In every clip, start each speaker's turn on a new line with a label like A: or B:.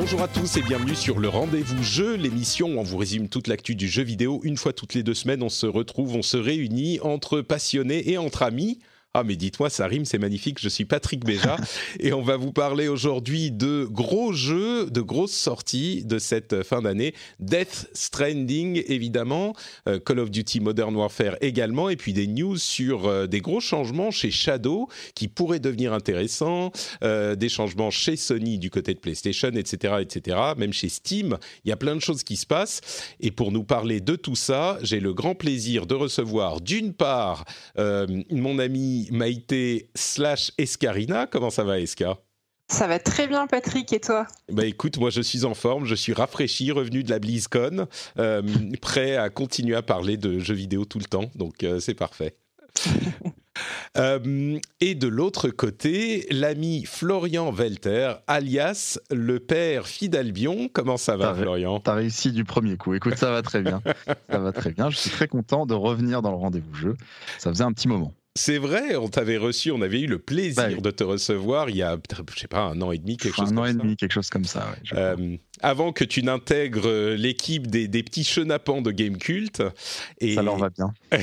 A: Bonjour à tous et bienvenue sur le Rendez-vous Jeu, l'émission où on vous résume toute l'actu du jeu vidéo. Une fois toutes les deux semaines, on se retrouve, on se réunit entre passionnés et entre amis. Ah mais dites-moi, ça rime, c'est magnifique. Je suis Patrick Béja et on va vous parler aujourd'hui de gros jeux, de grosses sorties de cette fin d'année. Death Stranding évidemment, euh, Call of Duty Modern Warfare également, et puis des news sur euh, des gros changements chez Shadow qui pourraient devenir intéressants, euh, des changements chez Sony du côté de PlayStation, etc., etc. Même chez Steam, il y a plein de choses qui se passent. Et pour nous parler de tout ça, j'ai le grand plaisir de recevoir d'une part mon ami Maïté slash Escarina. Comment ça va, Esca
B: ça va très bien, Patrick, et toi?
A: Bah écoute, moi je suis en forme, je suis rafraîchi, revenu de la BlizzCon, euh, prêt à continuer à parler de jeux vidéo tout le temps, donc euh, c'est parfait. Euh, et de l'autre côté, l'ami Florian Welter, alias le père Fidalbion. Comment ça va, Florian?
C: T'as réussi du premier coup. Écoute, ça va très bien. ça va très bien. Je suis très content de revenir dans le rendez-vous jeu. Ça faisait un petit moment.
A: C'est vrai, on t'avait reçu, on avait eu le plaisir bah de te recevoir il y a, je sais pas, un an et demi, quelque chose
C: un
A: an
C: et demi, quelque chose comme ça.
A: Euh, avant que tu n'intègres euh, l'équipe des, petits chenapans de Game Cult.
C: Et, ça leur va bien.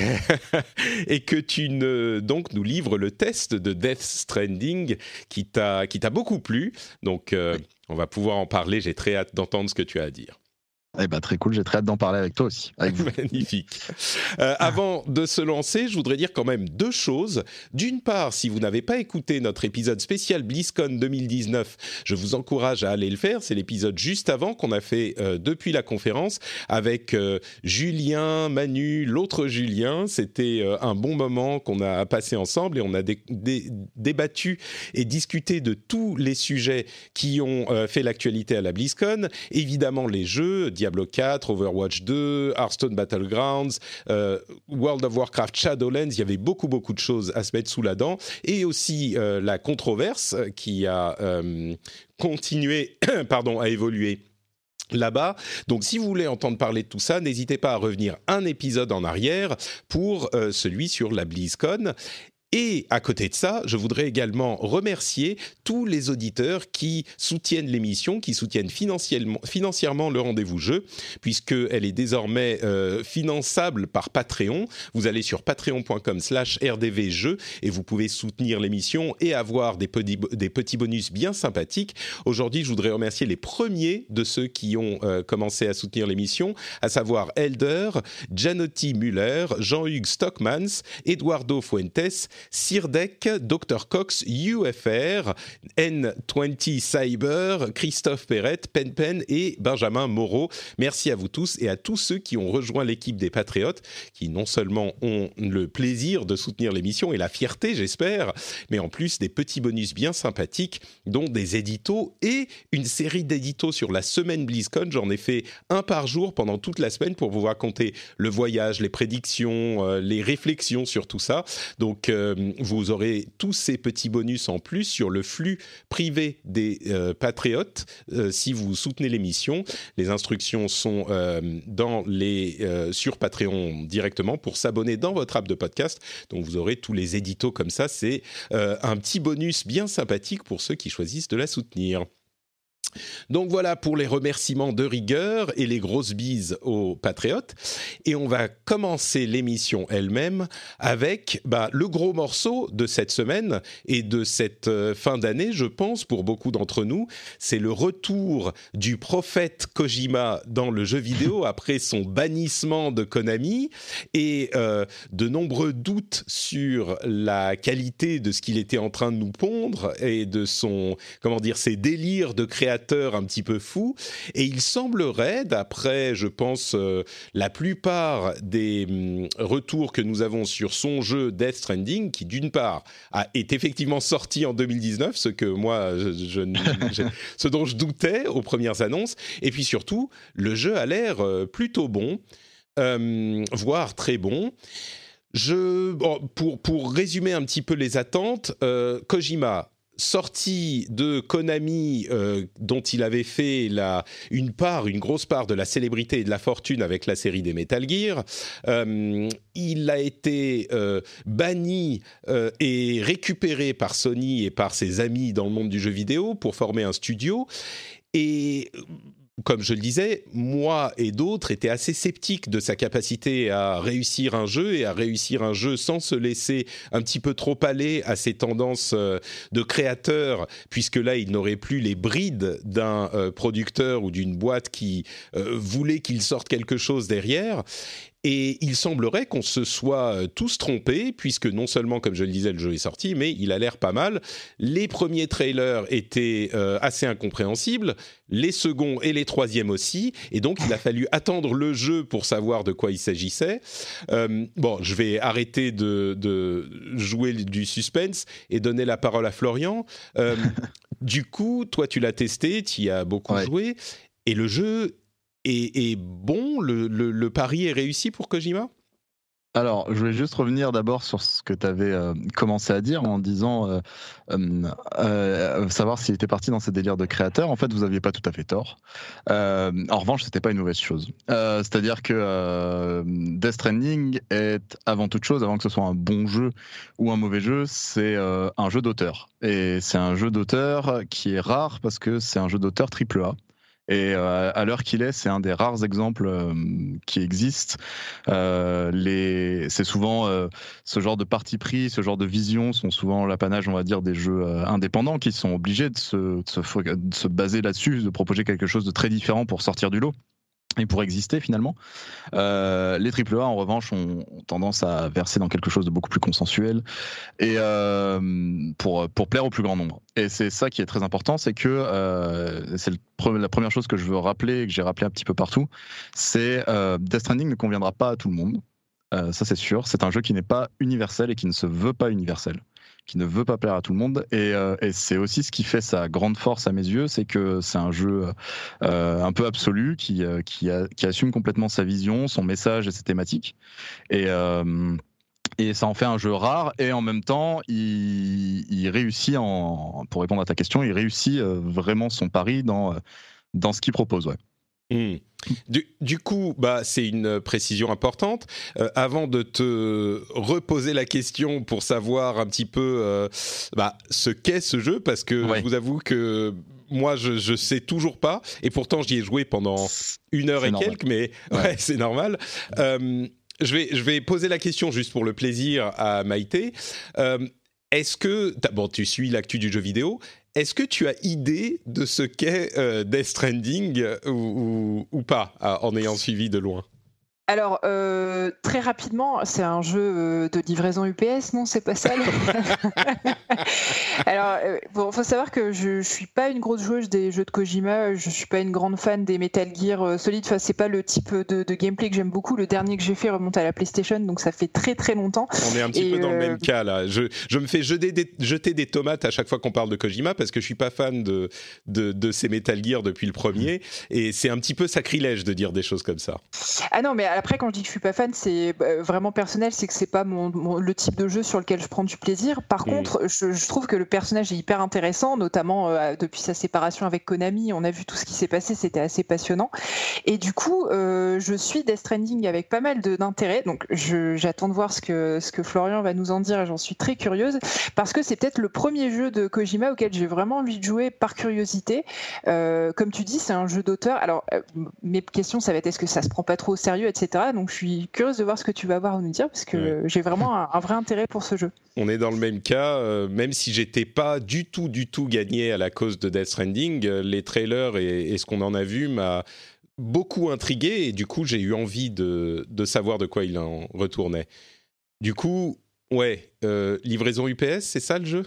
A: et que tu ne, donc nous livres le test de Death Stranding qui t'a beaucoup plu. Donc euh, on va pouvoir en parler, j'ai très hâte d'entendre ce que tu as à dire.
C: Eh ben, très cool, j'ai très hâte d'en parler avec toi aussi.
A: Magnifique. Euh, avant de se lancer, je voudrais dire quand même deux choses. D'une part, si vous n'avez pas écouté notre épisode spécial BlizzCon 2019, je vous encourage à aller le faire. C'est l'épisode juste avant qu'on a fait euh, depuis la conférence avec euh, Julien, Manu, l'autre Julien. C'était un bon moment qu'on a passé ensemble et on a débattu et discuté de tous les sujets qui ont fait l'actualité à la BlizzCon. Évidemment, les jeux, Diablo 4, Overwatch 2, Hearthstone Battlegrounds, euh, World of Warcraft Shadowlands. Il y avait beaucoup, beaucoup de choses à se mettre sous la dent. Et aussi euh, la controverse qui a euh, continué pardon, à évoluer là-bas. Donc si vous voulez entendre parler de tout ça, n'hésitez pas à revenir un épisode en arrière pour celui sur la BlizzCon. Et à côté de ça, je voudrais également remercier tous les auditeurs qui soutiennent l'émission, qui soutiennent financièrement, le rendez-vous jeu, puisqu'elle est désormais euh, finançable par Patreon. Vous allez sur patreon.com slash rdvjeux et vous pouvez soutenir l'émission et avoir des petits, des petits bonus bien sympathiques. Aujourd'hui, je voudrais remercier les premiers de ceux qui ont euh, commencé à soutenir l'émission, à savoir Elder, Janotti Muller, Jean-Hugues Stockmans, Eduardo Fuentes, Sirdec, Dr Cox, UFR, N20 Cyber, Christophe Perret, Penpen et Benjamin Moreau. Merci à vous tous et à tous ceux qui ont rejoint l'équipe des Patriotes, qui non seulement ont le plaisir de soutenir l'émission et la fierté, j'espère, mais en plus des petits bonus bien sympathiques, dont des éditos et une série d'éditos sur la semaine BlizzCon. J'en ai fait un par jour pendant toute la semaine pour vous raconter le voyage, les prédictions, euh, les réflexions sur tout ça. Donc, euh, euh, vous aurez tous ces petits bonus en plus sur le flux privé des euh, patriotes euh, si vous soutenez l'émission. Les instructions sont dans les, sur Patreon directement pour s'abonner dans votre app de podcast. Donc vous aurez tous les éditos comme ça. C'est un petit bonus bien sympathique pour ceux qui choisissent de la soutenir. Donc voilà pour les remerciements de rigueur et les grosses bises aux patriotes. Et on va commencer l'émission elle-même avec bah, le gros morceau de cette semaine et de cette euh, fin d'année, je pense, pour beaucoup d'entre nous. C'est le retour du prophète Kojima dans le jeu vidéo après son bannissement de Konami et euh, de nombreux doutes sur la qualité de ce qu'il était en train de nous pondre et de son, comment dire, ses délires de créateur un petit peu fou. Et il semblerait, d'après, je pense, euh, la plupart des hum, retours que nous avons sur son jeu Death Stranding, qui d'une part a, est effectivement sorti en 2019, ce que moi, je, ce dont je doutais aux premières annonces, et puis surtout, le jeu a l'air plutôt bon, voire très bon. Je, pour, pour résumer un petit peu les attentes, euh, Kojima, sorti de Konami, euh, dont il avait fait la, une part, une grosse part de la célébrité et de la fortune avec la série des Metal Gear, euh, il a été banni et récupéré par Sony et par ses amis dans le monde du jeu vidéo pour former un studio. Et comme je le disais, moi et d'autres étaient assez sceptiques de sa capacité à réussir un jeu et à réussir un jeu sans se laisser un petit peu trop aller à ses tendances euh, de créateur, puisque là, il n'aurait plus les brides d'un euh, producteur ou d'une boîte qui euh, voulait qu'il sorte quelque chose derrière. Et il semblerait qu'on se soit euh, tous trompés, puisque non seulement, comme je le disais, le jeu est sorti, mais il a l'air pas mal. Les premiers trailers étaient euh, assez incompréhensibles, les seconds et les troisièmes aussi, et donc il a fallu attendre le jeu pour savoir de quoi il s'agissait. Euh, bon, je vais arrêter de, jouer du suspense et donner la parole à Florian. du coup, toi, tu l'as testé, tu y as beaucoup joué, et le jeu est, bon le, pari est réussi pour Kojima?
C: Alors, je voulais juste revenir d'abord sur ce que tu avais euh, commencé à dire en disant euh, euh, savoir s'il était parti dans ces délires de créateur. En fait, vous n'aviez pas tout à fait tort. en revanche, c'était pas une mauvaise chose. C'est-à-dire que Death Stranding est avant toute chose, avant que ce soit un bon jeu ou un mauvais jeu, c'est un jeu d'auteur. Et c'est un jeu d'auteur qui est rare parce que c'est un jeu d'auteur triple A. Et euh, à l'heure qu'il est, c'est un des rares exemples euh, qui existent. Euh, les... C'est souvent ce genre de parti pris, ce genre de vision sont souvent l'apanage, on va dire, des jeux indépendants qui sont obligés de se, de se, de se baser là-dessus, de proposer quelque chose de très différent pour sortir du lot et pour exister finalement. Euh, les AAA en revanche ont, tendance à verser dans quelque chose de beaucoup plus consensuel et euh, pour pour plaire au plus grand nombre. Et c'est ça qui est très important, c'est que euh, c'est la première chose que je veux rappeler et que j'ai rappelé un petit peu partout, c'est euh, Death Stranding ne conviendra pas à tout le monde. Ça c'est sûr. C'est un jeu qui n'est pas universel et qui ne se veut pas universel qui ne veut pas plaire à tout le monde. Et, euh, et c'est aussi ce qui fait sa grande force à mes yeux, c'est que c'est un jeu euh, un peu absolu qui, euh, qui, qui, assume complètement sa vision, son message et ses thématiques. Et, et ça en fait un jeu rare et en même temps, il, il réussit, en, pour répondre à ta question, il réussit vraiment son pari dans, dans ce qu'il propose. Ouais.
A: Mmh. Du, coup, bah, c'est une précision importante. Euh, avant de te reposer la question pour savoir un petit peu euh, bah, ce qu'est ce jeu, parce que je vous avoue que moi, je, ne sais toujours pas, et pourtant j'y ai joué pendant une heure et quelques, mais ouais, c'est normal. Euh, je, vais, je vais poser la question juste pour le plaisir à Maïté. Est-ce que, bon, tu suis l'actu du jeu vidéo, est-ce que tu as idée de ce qu'est euh, Death Stranding euh, ou, pas, en ayant suivi de loin?
B: Alors, euh, très rapidement, c'est un jeu euh, de livraison UPS, non C'est pas ça Alors, il euh, faut savoir que je, je suis pas une grosse joueuse des jeux de Kojima, je suis pas une grande fan des Metal Gear Solid, enfin, c'est pas le type de, gameplay que j'aime beaucoup. Le dernier que j'ai fait remonte à la PlayStation, donc ça fait très très longtemps.
A: On est un petit peu dans le même cas là. Je, je me fais jeter des, jeter des, tomates à chaque fois qu'on parle de Kojima parce que je suis pas fan de, de, de ces Metal Gear depuis le premier, et c'est un petit peu sacrilège de dire des choses comme ça.
B: Ah non, mais après, quand je dis que je suis pas fan, c'est euh, vraiment personnel, c'est que c'est pas mon, le type de jeu sur lequel je prends du plaisir. Par mm. contre, je, trouve que le personnage est hyper intéressant, notamment euh, depuis sa séparation avec Konami. On a vu tout ce qui s'est passé, c'était assez passionnant. Et du coup, euh, je suis Death Stranding avec pas mal d'intérêt. Donc, j'attends de voir ce que, ce que Florian va nous en dire et j'en suis très curieuse parce que c'est peut-être le premier jeu de Kojima auquel j'ai vraiment envie de jouer par curiosité. comme tu dis, c'est un jeu d'auteur. Alors, mes questions, ça va être est-ce que ça se prend pas trop au sérieux, etc. Donc, je suis curieuse de voir ce que tu vas avoir à nous dire parce que j'ai vraiment un, vrai intérêt pour ce jeu.
A: On est dans le même cas, euh, même si j'étais pas du tout, du tout gagné à la cause de Death Stranding, euh, les trailers et, ce qu'on en a vu m'a beaucoup intrigué et du coup j'ai eu envie de, savoir de quoi il en retournait. Du coup, ouais, euh, livraison UPS, c'est ça le jeu?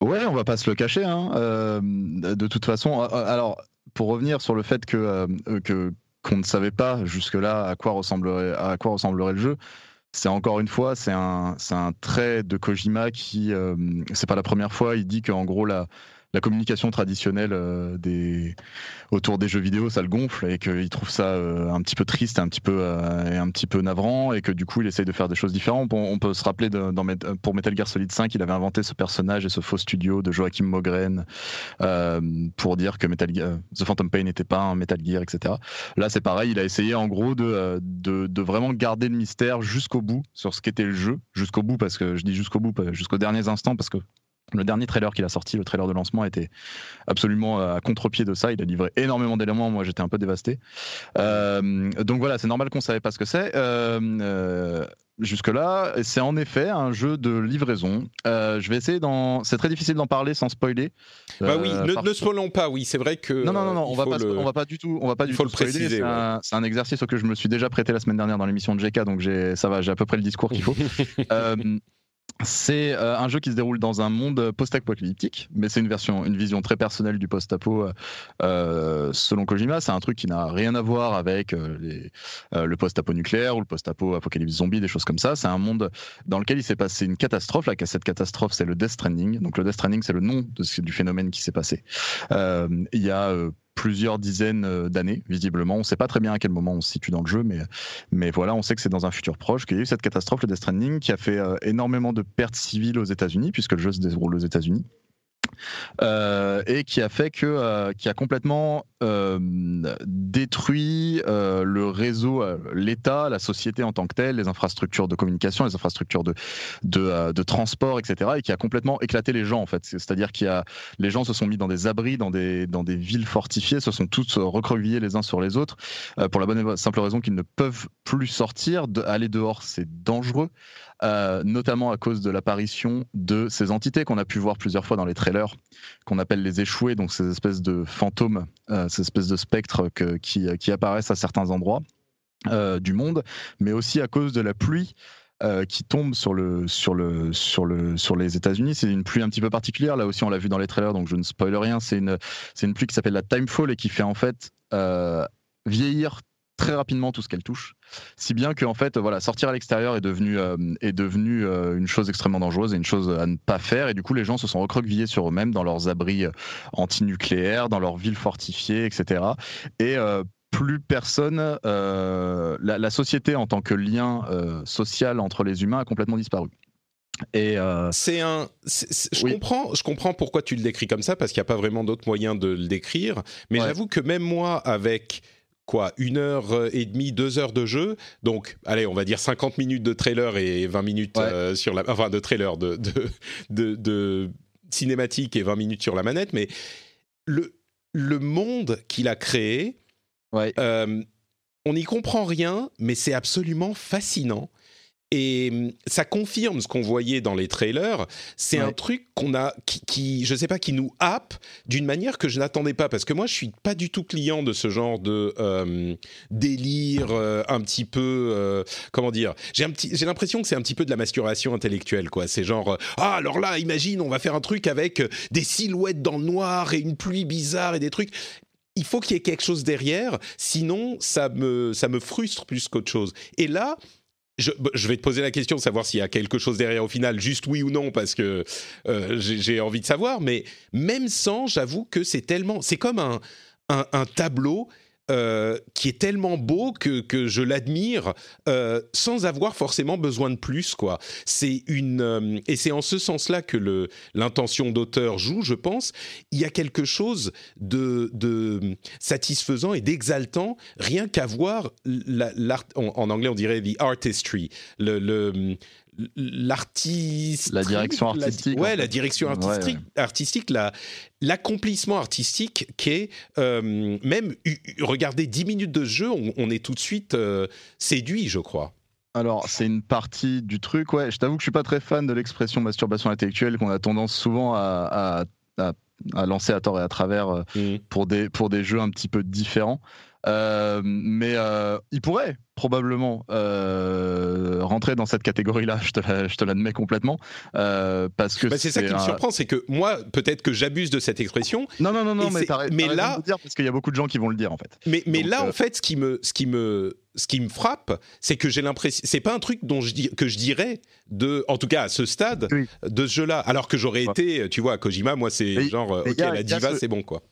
C: Ouais, on va pas se le cacher. Hein. de toute façon, alors pour revenir sur le fait que que qu'on ne savait pas jusque-là à quoi ressemblerait le jeu. C'est encore une fois, c'est un, un trait de Kojima qui, euh, c'est pas la première fois, il dit qu'en gros, la, la communication traditionnelle euh, autour des jeux vidéo, ça le gonfle et qu'il trouve ça euh, un petit peu triste, un petit peu, euh, un petit peu navrant et que du coup il essaye de faire des choses différentes. On, peut se rappeler pour Metal Gear Solid 5, il avait inventé ce personnage et ce faux studio de Joachim Mogren pour dire que Metal Gear, The Phantom Pain n'était pas un Metal Gear, etc. Là c'est pareil, il a essayé en gros de, de, de vraiment garder le mystère jusqu'au bout sur ce qu'était le jeu, jusqu'au bout parce que je dis jusqu'au bout, jusqu'aux derniers instants parce que le dernier trailer qu'il a sorti, le trailer de lancement, était absolument euh, à contre-pied de ça. Il a livré énormément d'éléments. Moi, j'étais un peu dévasté. Euh, donc voilà, c'est normal qu'on ne savait pas ce que c'est. Euh, jusque-là, c'est en effet un jeu de livraison. je vais essayer d'en. C'est très difficile d'en parler sans spoiler.
A: Bah oui, ne, ne spoilons pas. Oui, c'est vrai que.
C: Non, non, non, non on va pas. On va pas du tout. On va pas du
A: tout
C: le
A: spoiler.
C: C'est un, un, exercice auquel je me suis déjà prêté la semaine dernière dans l'émission de GK, donc ça va. J'ai à peu près le discours qu'il faut. C'est euh, un jeu qui se déroule dans un monde post-apocalyptique, mais c'est une version, une vision très personnelle du post-apo euh, euh, selon Kojima. C'est un truc qui n'a rien à voir avec le post-apo nucléaire ou le post-apo apocalypse zombie, des choses comme ça. C'est un monde dans lequel il s'est passé une catastrophe. La cette catastrophe, c'est le Death Stranding. Donc le Death Stranding, c'est le nom du phénomène qui s'est passé. Il y a plusieurs dizaines euh, d'années, visiblement. On ne sait pas très bien à quel moment on se situe dans le jeu, mais, mais voilà, on sait que c'est dans un futur proche qu'il y a eu cette catastrophe, le Death Stranding, qui a fait euh, énormément de pertes civiles aux États-Unis, puisque le jeu se déroule aux États-Unis. Euh, et qui a fait que, euh, qui a complètement euh, détruit le réseau, l'État, la société en tant que telle, les infrastructures de communication, les infrastructures de, de, de, transport, etc. Et qui a complètement éclaté les gens en fait. C'est-à-dire qu'il a, les gens se sont mis dans des abris, dans des, dans des villes fortifiées, se sont tous recroquevillés les uns sur les autres pour la bonne et simple raison qu'ils ne peuvent plus sortir. Aller dehors, c'est dangereux. Euh, notamment à cause de l'apparition de ces entités qu'on a pu voir plusieurs fois dans les trailers, qu'on appelle les échoués, donc ces espèces de fantômes, euh, ces espèces de spectres qui, apparaissent à certains endroits euh, du monde, mais aussi à cause de la pluie. qui tombe sur le sur le sur le sur les États-Unis. C'est une pluie un petit peu particulière. Là aussi, on l'a vu dans les trailers, donc je ne spoil rien. C'est une c'est une pluie qui s'appelle la Timefall et qui fait en fait vieillir très rapidement tout ce qu'elle touche, si bien que en fait voilà sortir à l'extérieur est devenu euh, est devenu euh, une chose extrêmement dangereuse et une chose à ne pas faire et du coup les gens se sont recroquevillés sur eux-mêmes dans leurs abris euh, antinucléaires, dans leurs villes fortifiées, etc. Et plus personne, la, société en tant que lien social entre les humains a complètement disparu.
A: Et c'est un, je comprends, je comprends pourquoi tu le décris comme ça parce qu'il n'y a pas vraiment d'autre moyen de le décrire. Mais j'avoue que même moi, avec quoi, une heure euh, et demie, deux heures de jeu. Donc, allez, on va dire 50 minutes de trailer et 20 minutes euh, sur la, enfin, de trailer, de, de, de, cinématique et 20 minutes sur la manette. Mais le, le monde qu'il a créé, euh, on n'y comprend rien, mais c'est absolument fascinant. Et hum, ça confirme ce qu'on voyait dans les trailers. C'est un truc qu'on a, qui, je sais pas, qui nous happe d'une manière que je n'attendais pas. Parce que moi, je suis pas du tout client de ce genre de hum, délire euh, un petit peu, euh, comment dire. J'ai un petit, j'ai l'impression que c'est un petit peu de la masturbation intellectuelle, quoi. C'est genre, euh, ah alors là, imagine, on va faire un truc avec des silhouettes dans le noir et une pluie bizarre et des trucs il faut qu'il y ait quelque chose derrière, sinon ça me, ça me frustre plus qu'autre chose. Et là, bah, je, vais te poser la question de savoir s'il y a quelque chose derrière au final, juste oui ou non, parce que euh, j'ai envie de savoir. Mais même sans, j'avoue que c'est tellement, c'est comme un, un tableau euh, qui est tellement beau que, que je l'admire euh, sans avoir forcément besoin de plus quoi. C'est une euh, et c'est en ce sens-là que le l'intention d'auteur joue, je pense. Il y a quelque chose de, de satisfaisant et d'exaltant rien qu'à voir l'art en, anglais on dirait the artistry, le l'artiste
C: la direction artistique
A: ouais la direction artistique artistique la l'accomplissement artistique qui est euh, même regarder 10 minutes de jeu on, est tout de suite euh, séduit je crois
C: alors, c'est une partie du truc, ouais. Je t'avoue que je suis pas très fan de l'expression masturbation intellectuelle qu'on a tendance souvent à, à, lancer à tort et à travers euh, mmh. pour, des, pour des jeux un petit peu différents. Mais il pourrait, probablement euh, rentrer dans cette catégorie-là, je te l'admets complètement, euh, parce que
A: bah, c'est ça qui me surprend, c'est que moi, peut-être que j'abuse de cette expression.
C: Non, non, non, non, mais, mais là, dire parce qu'il y a beaucoup de gens qui vont le dire en fait.
A: Mais, mais là, en fait, ce qui me, ce qui me, ce qui me frappe, c'est que j'ai l'impression, c'est pas un truc dont je dis, que je dirais de, en tout cas à ce stade de ce jeu-là, alors que j'aurais été, tu vois, Kojima, moi c'est genre, ok, la diva, c'est bon quoi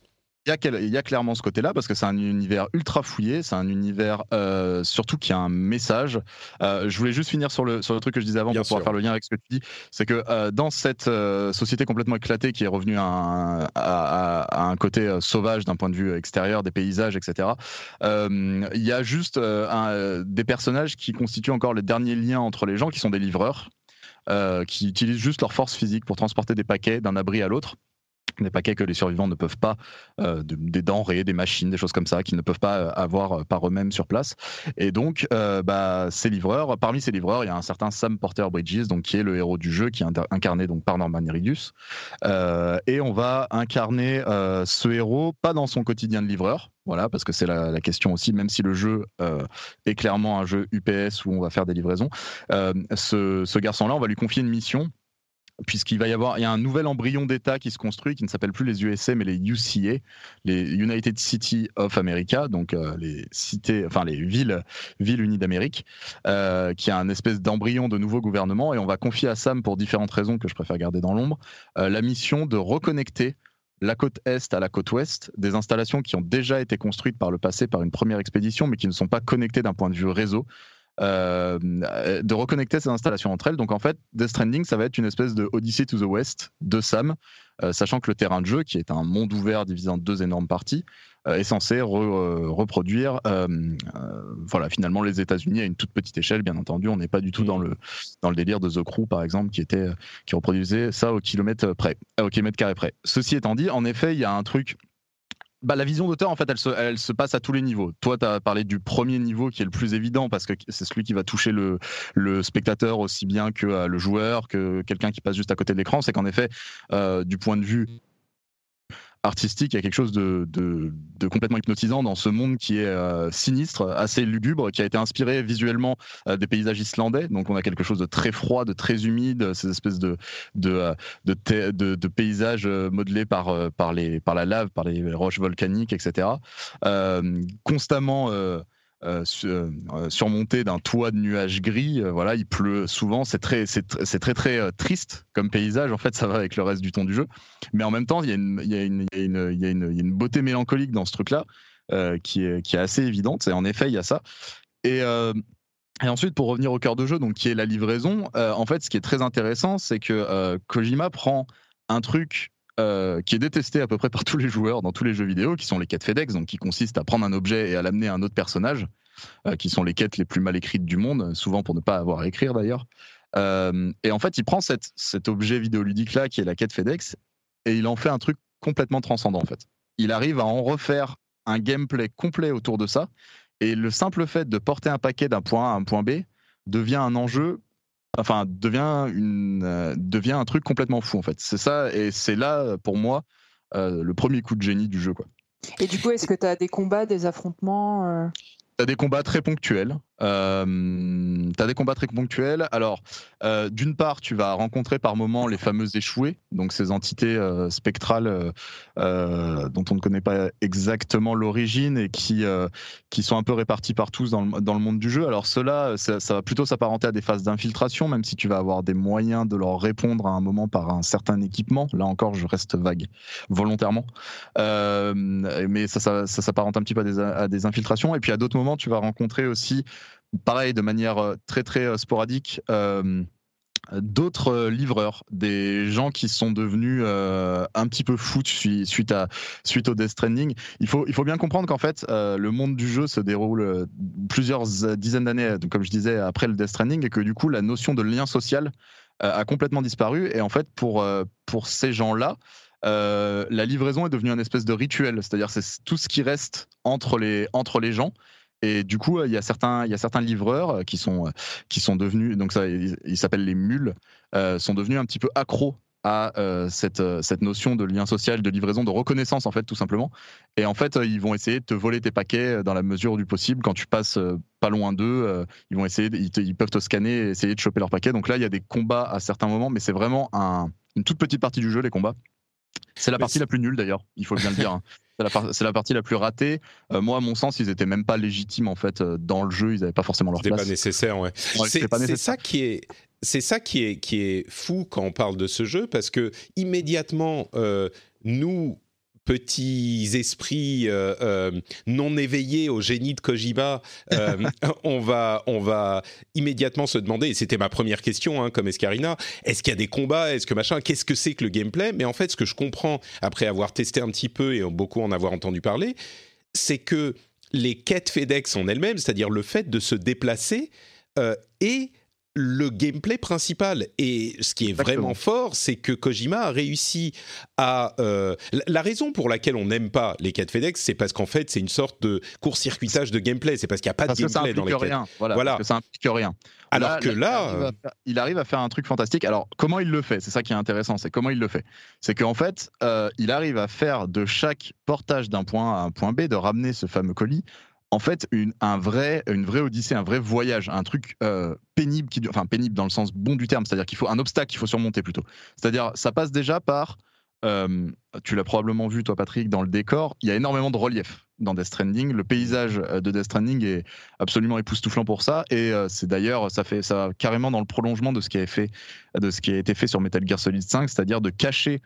C: il y, a clairement ce côté-là parce que c'est un univers ultra fouillé, c'est un univers euh, surtout qui a un message. Euh, je voulais juste finir sur le, sur le truc que je disais avant pour pouvoir faire le lien avec ce que tu dis. C'est que euh, dans cette société complètement éclatée qui est revenue à un, un côté sauvage d'un point de vue extérieur, des paysages, etc., il y a juste des personnages qui constituent encore les derniers liens entre les gens qui sont des livreurs. qui utilisent juste leur force physique pour transporter des paquets d'un abri à l'autre des paquets que les survivants ne peuvent pas, euh, des denrées, des machines, des choses comme ça, qu'ils ne peuvent pas euh, avoir euh, par eux-mêmes sur place. Et donc, bah, ces livreurs, parmi ces livreurs, il y a un certain Sam Porter Bridges, donc qui est le héros du jeu, qui est incarné donc par Norman Reedus. et on va incarner ce héros, pas dans son quotidien de livreur, voilà, parce que c'est la, question aussi, même si le jeu est clairement un jeu UPS où on va faire des livraisons, ce, ce garçon-là, on va lui confier une mission puisqu'il va y avoir il y a un nouvel embryon d'État qui se construit qui ne s'appelle plus les USA mais les UCA, les United City of America, donc euh, les cités, enfin les villes, villes unies d'Amérique, euh, qui a un espèce d'embryon de nouveau gouvernement et on va confier à Sam pour différentes raisons que je préfère garder dans l'ombre euh, la mission de reconnecter la côte est à la côte ouest, des installations qui ont déjà été construites par le passé par une première expédition, mais qui ne sont pas connectées d'un point de vue réseau. Euh, de reconnecter ces installations entre elles. Donc en fait, Death Stranding, ça va être une espèce de Odyssey to the West de Sam, euh, sachant que le terrain de jeu, qui est un monde ouvert divisé en deux énormes parties, euh, est censé reproduire, voilà, finalement les États-Unis à une toute petite échelle. Bien entendu, on n'est pas du tout dans le dans le délire de The Crew, par exemple, qui était qui reproduisait ça au kilomètre près, au kilomètre carré près. Ceci étant dit, en effet, il y a un truc bah, la vision d'auteur, en fait, elle se, elle se, passe à tous les niveaux. Toi, tu as parlé du premier niveau qui est le plus évident parce que c'est celui qui va toucher le, le spectateur aussi bien que euh, le joueur, que quelqu'un qui passe juste à côté de l'écran. C'est qu'en effet, euh, du point de vue artistique, il y a quelque chose de, complètement hypnotisant dans ce monde qui est euh, sinistre, assez lugubre, qui a été inspiré visuellement euh, des paysages islandais. Donc on a quelque chose de très froid, de très humide, ces espèces de, euh, paysages modelés par, la lave, par les roches volcaniques, etc. constamment euh, euh, surmonté d'un toit de nuages gris. Euh, voilà, il pleut souvent. C'est très, c'est très, très, triste comme paysage. En fait, ça va avec le reste du ton du jeu. Mais en même temps, il y a une, y y y a une, beauté mélancolique dans ce truc-là qui, est, qui est assez évidente. Et en effet, il y a ça. Et et ensuite, pour revenir au cœur de jeu, donc qui est la livraison, en fait, ce qui est très intéressant, c'est que Kojima prend un truc euh, qui est détesté à peu près par tous les joueurs dans tous les jeux vidéo, qui sont les quêtes FedEx, donc qui consistent à prendre un objet et à l'amener à un autre personnage, euh, qui sont les quêtes les plus mal écrites du monde, souvent pour ne pas avoir à écrire d'ailleurs. Euh, et en fait, il prend cet objet vidéoludique là, qui est la quête FedEx, et il en fait un truc complètement transcendant en fait. Il arrive à en refaire un gameplay complet autour de ça, et le simple fait de porter un paquet d'un point A à un point B devient un enjeu enfin devient une euh, devient un truc complètement fou en fait. C'est ça et c'est là pour moi euh, le premier coup de génie du jeu quoi.
B: Et du coup, est-ce que tu as des combats, des affrontements euh?
C: T'as des combats très ponctuels. Euh, t'as des combats très ponctuels. Alors, euh, d'une part, tu vas rencontrer par moments les fameuses échouées, donc ces entités euh, spectrales euh, dont on ne connaît pas exactement l'origine et qui qui sont un peu réparties partout dans le, dans le monde du jeu. Alors, cela, ça, va plutôt s'apparenter à des phases d'infiltration, même si tu vas avoir des moyens de leur répondre à un moment par un certain équipement. Là encore, je reste vague volontairement, mais ça, ça, s'apparente un petit peu à des infiltrations. Et puis à d'autres moments tu vas rencontrer aussi, pareil, de manière euh, très très euh, sporadique, euh, d'autres livreurs, des gens qui sont devenus un petit peu fous suite à suite au Death Stranding. Il faut il faut bien comprendre qu'en fait le monde du jeu se déroule plusieurs dizaines d'années, comme je disais après le Death Stranding, et que du coup la notion de lien social a complètement disparu. Et en fait pour pour ces gens-là, la livraison est devenue une espèce de rituel, c'est-à-dire c'est tout ce qui reste entre les entre les gens. Et du coup, il y a certains, il y a certains livreurs euh, qui sont, euh, qui sont devenus, donc ça, ils s'appellent les mules, euh, sont devenus un petit peu accros à cette, cette notion de lien social, de livraison, de reconnaissance en fait tout simplement. Et en fait, ils vont essayer de te voler tes paquets dans la mesure du possible. Quand tu passes pas loin d'eux, ils vont essayer, ils, peuvent te scanner, essayer de choper leurs paquets. Donc là, il y a des combats à certains moments, mais c'est vraiment un, une toute petite partie du jeu les combats. C'est la partie la plus nulle d'ailleurs, il faut bien le dire. Hein. C'est la, partie la plus ratée. Euh, moi, à mon sens, ils étaient même pas légitimes en fait euh, dans le jeu. Ils n'avaient pas forcément leur place.
A: Pas nécessaire, ouais. c'est ça qui est. C'est ça qui est, qui est fou quand on parle de ce jeu parce que immédiatement, euh, nous, petits esprits euh, euh, non éveillés au génie de Kojima, euh, on, va, on va immédiatement se demander, et c'était ma première question hein, comme Escarina, est-ce qu'il y a des combats, est-ce que machin, qu'est-ce que c'est que le gameplay? Mais en fait, ce que je comprends, après avoir testé un petit peu et beaucoup en avoir entendu parler, c'est que les quêtes FedEx en elles-mêmes, c'est-à-dire le fait de se déplacer, est le gameplay principal. Et ce qui est vraiment fort, c'est que Kojima a réussi à... Euh, la raison pour laquelle on n'aime pas les quêtes FedEx, c'est parce qu'en fait, c'est une sorte de court-circuitage de gameplay. C'est parce qu'il n'y a pas de gameplay dans les
C: rien. quêtes. Voilà, voilà. Parce que ça implique rien.
A: Alors que là...
C: Il arrive, à faire un truc fantastique. Alors, comment il le fait? C'est ça qui est intéressant, c'est comment il le fait. C'est qu'en fait, euh, il arrive à faire de chaque portage d'un point A à un point B, de ramener ce fameux colis en fait une, un vrai, une vraie odyssée, un vrai voyage, un truc euh, pénible, qui, enfin pénible dans le sens bon du terme, c'est-à-dire qu'il faut un obstacle qu'il faut surmonter plutôt. C'est-à-dire ça passe déjà par, euh, tu l'as probablement vu toi Patrick, dans le décor, il y a énormément de relief dans Death Stranding. Le paysage euh, de Death Stranding est absolument époustouflant pour ça, et c'est d'ailleurs ça fait ça carrément dans le prolongement de ce qui a, de ce qui a été fait sur Metal Gear Solid 5, c'est-à-dire de cacher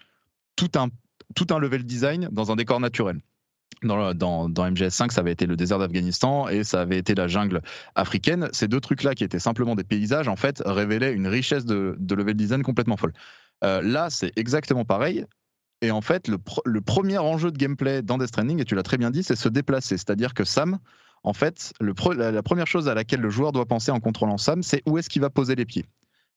C: tout un, tout un level design dans un décor naturel dans, dans, dans, MGS5, ça avait été le désert d'Afghanistan et ça avait été la jungle africaine. Ces deux trucs-là, qui étaient simplement des paysages, en fait, révélaient une richesse de, de level design complètement folle. Euh, là, c'est exactement pareil. Et en fait, le, le, premier enjeu de gameplay dans Death Stranding, et tu l'as très bien dit, c'est se déplacer. C'est-à-dire que Sam, en fait, le la première chose à laquelle le joueur doit penser en contrôlant Sam, c'est où est-ce qu'il va poser les pieds.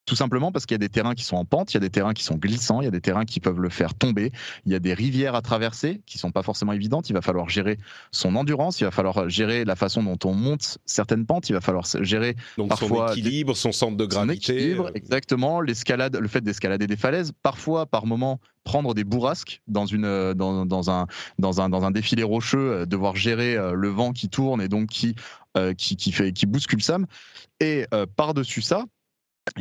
C: Tout simplement parce qu'il y a des terrains qui sont en pente, il y a des terrains qui sont glissants, il y a des terrains qui peuvent le faire tomber, il y a des rivières à traverser qui sont pas forcément évidentes, il va falloir gérer son endurance, il va falloir gérer la façon dont on monte certaines pentes, il va falloir gérer
A: Donc
C: parfois
A: son équilibre, son centre de gravité.
C: Euh. exactement, l'escalade, le fait d'escalader des falaises, parfois par moment prendre des bourrasques dans une euh, dans, dans un dans un dans un défilé rocheux, euh, devoir gérer le vent qui tourne et donc qui qui, qui fait qui bouscule Sam et par dessus ça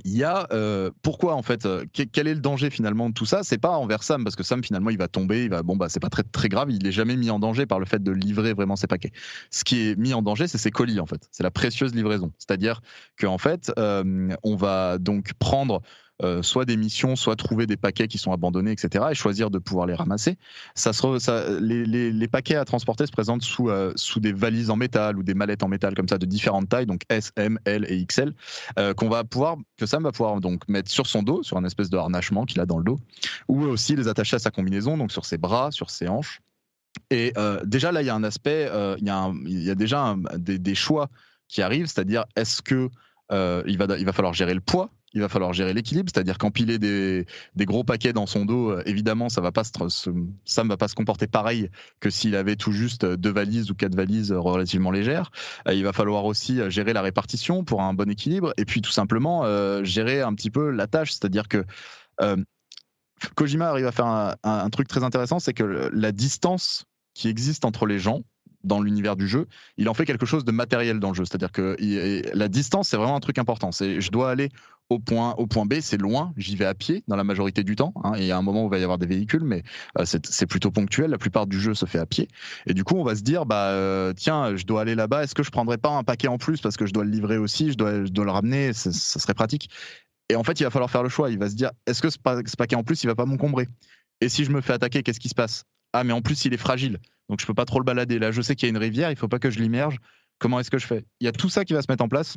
C: il y a euh, pourquoi en fait euh, quel est le danger finalement de tout ça? C'est pas envers Sam parce que Sam finalement il va tomber il va bon bah c'est pas très très grave il est jamais mis en danger par le fait de livrer vraiment ses paquets. Ce qui est mis en danger c'est ses colis en fait. C'est la précieuse livraison. C'est à dire que en fait euh, on va donc prendre euh, soit des missions, soit trouver des paquets qui sont abandonnés, etc. et choisir de pouvoir les ramasser. Ça ça, les, les, paquets à transporter se présentent sous, euh, sous des valises en métal ou des mallettes en métal comme ça de différentes tailles, donc S, M, L et XL, euh, qu'on va pouvoir, que Sam va pouvoir donc mettre sur son dos, sur un espèce de harnachement qu'il a dans le dos, ou aussi les attacher à sa combinaison, donc sur ses bras, sur ses hanches. Et déjà là, il y a un aspect, il y, a y a déjà des, des, choix qui arrivent, c'est-à-dire est-ce que il, va, il va falloir gérer le poids il va falloir gérer l'équilibre, c'est-à-dire qu'empiler des, gros paquets dans son dos, euh, évidemment, ça va pas se, va pas se comporter pareil que s'il avait tout juste deux valises ou quatre valises relativement légères. Euh, il va falloir aussi euh, gérer la répartition pour un bon équilibre, et puis tout simplement gérer un petit peu la tâche, c'est-à-dire que Kojima arrive à faire un, un truc très intéressant, c'est que la distance qui existe entre les gens, dans l'univers du jeu, il en fait quelque chose de matériel dans le jeu. C'est-à-dire que la distance, c'est vraiment un truc important. Je dois aller au point, au point B, c'est loin, j'y vais à pied dans la majorité du temps. Hein, il y a un moment où il va y avoir des véhicules, mais euh, c'est plutôt ponctuel. La plupart du jeu se fait à pied. Et du coup, on va se dire, bah euh, tiens, je dois aller là-bas. Est-ce que je prendrais pas un paquet en plus parce que je dois le livrer aussi, je dois, le ramener, ça serait pratique. Et en fait, il va falloir faire le choix. Il va se dire, est-ce que ce, paquet en plus, il va pas m'encombrer? Et si je me fais attaquer, qu'est-ce qui se passe? Ah, mais en plus, il est fragile. Donc je peux pas trop le balader. Là, je sais qu'il y a une rivière, il faut pas que je l'immerge. Comment est-ce que je fais? Il y a tout ça qui va se mettre en place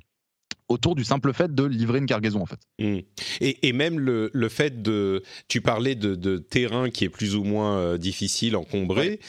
C: autour du simple fait de livrer une cargaison en fait.
A: Mmh. Et, et, même le, le, fait de, tu parlais de, de, terrain qui est plus ou moins euh, difficile, encombré.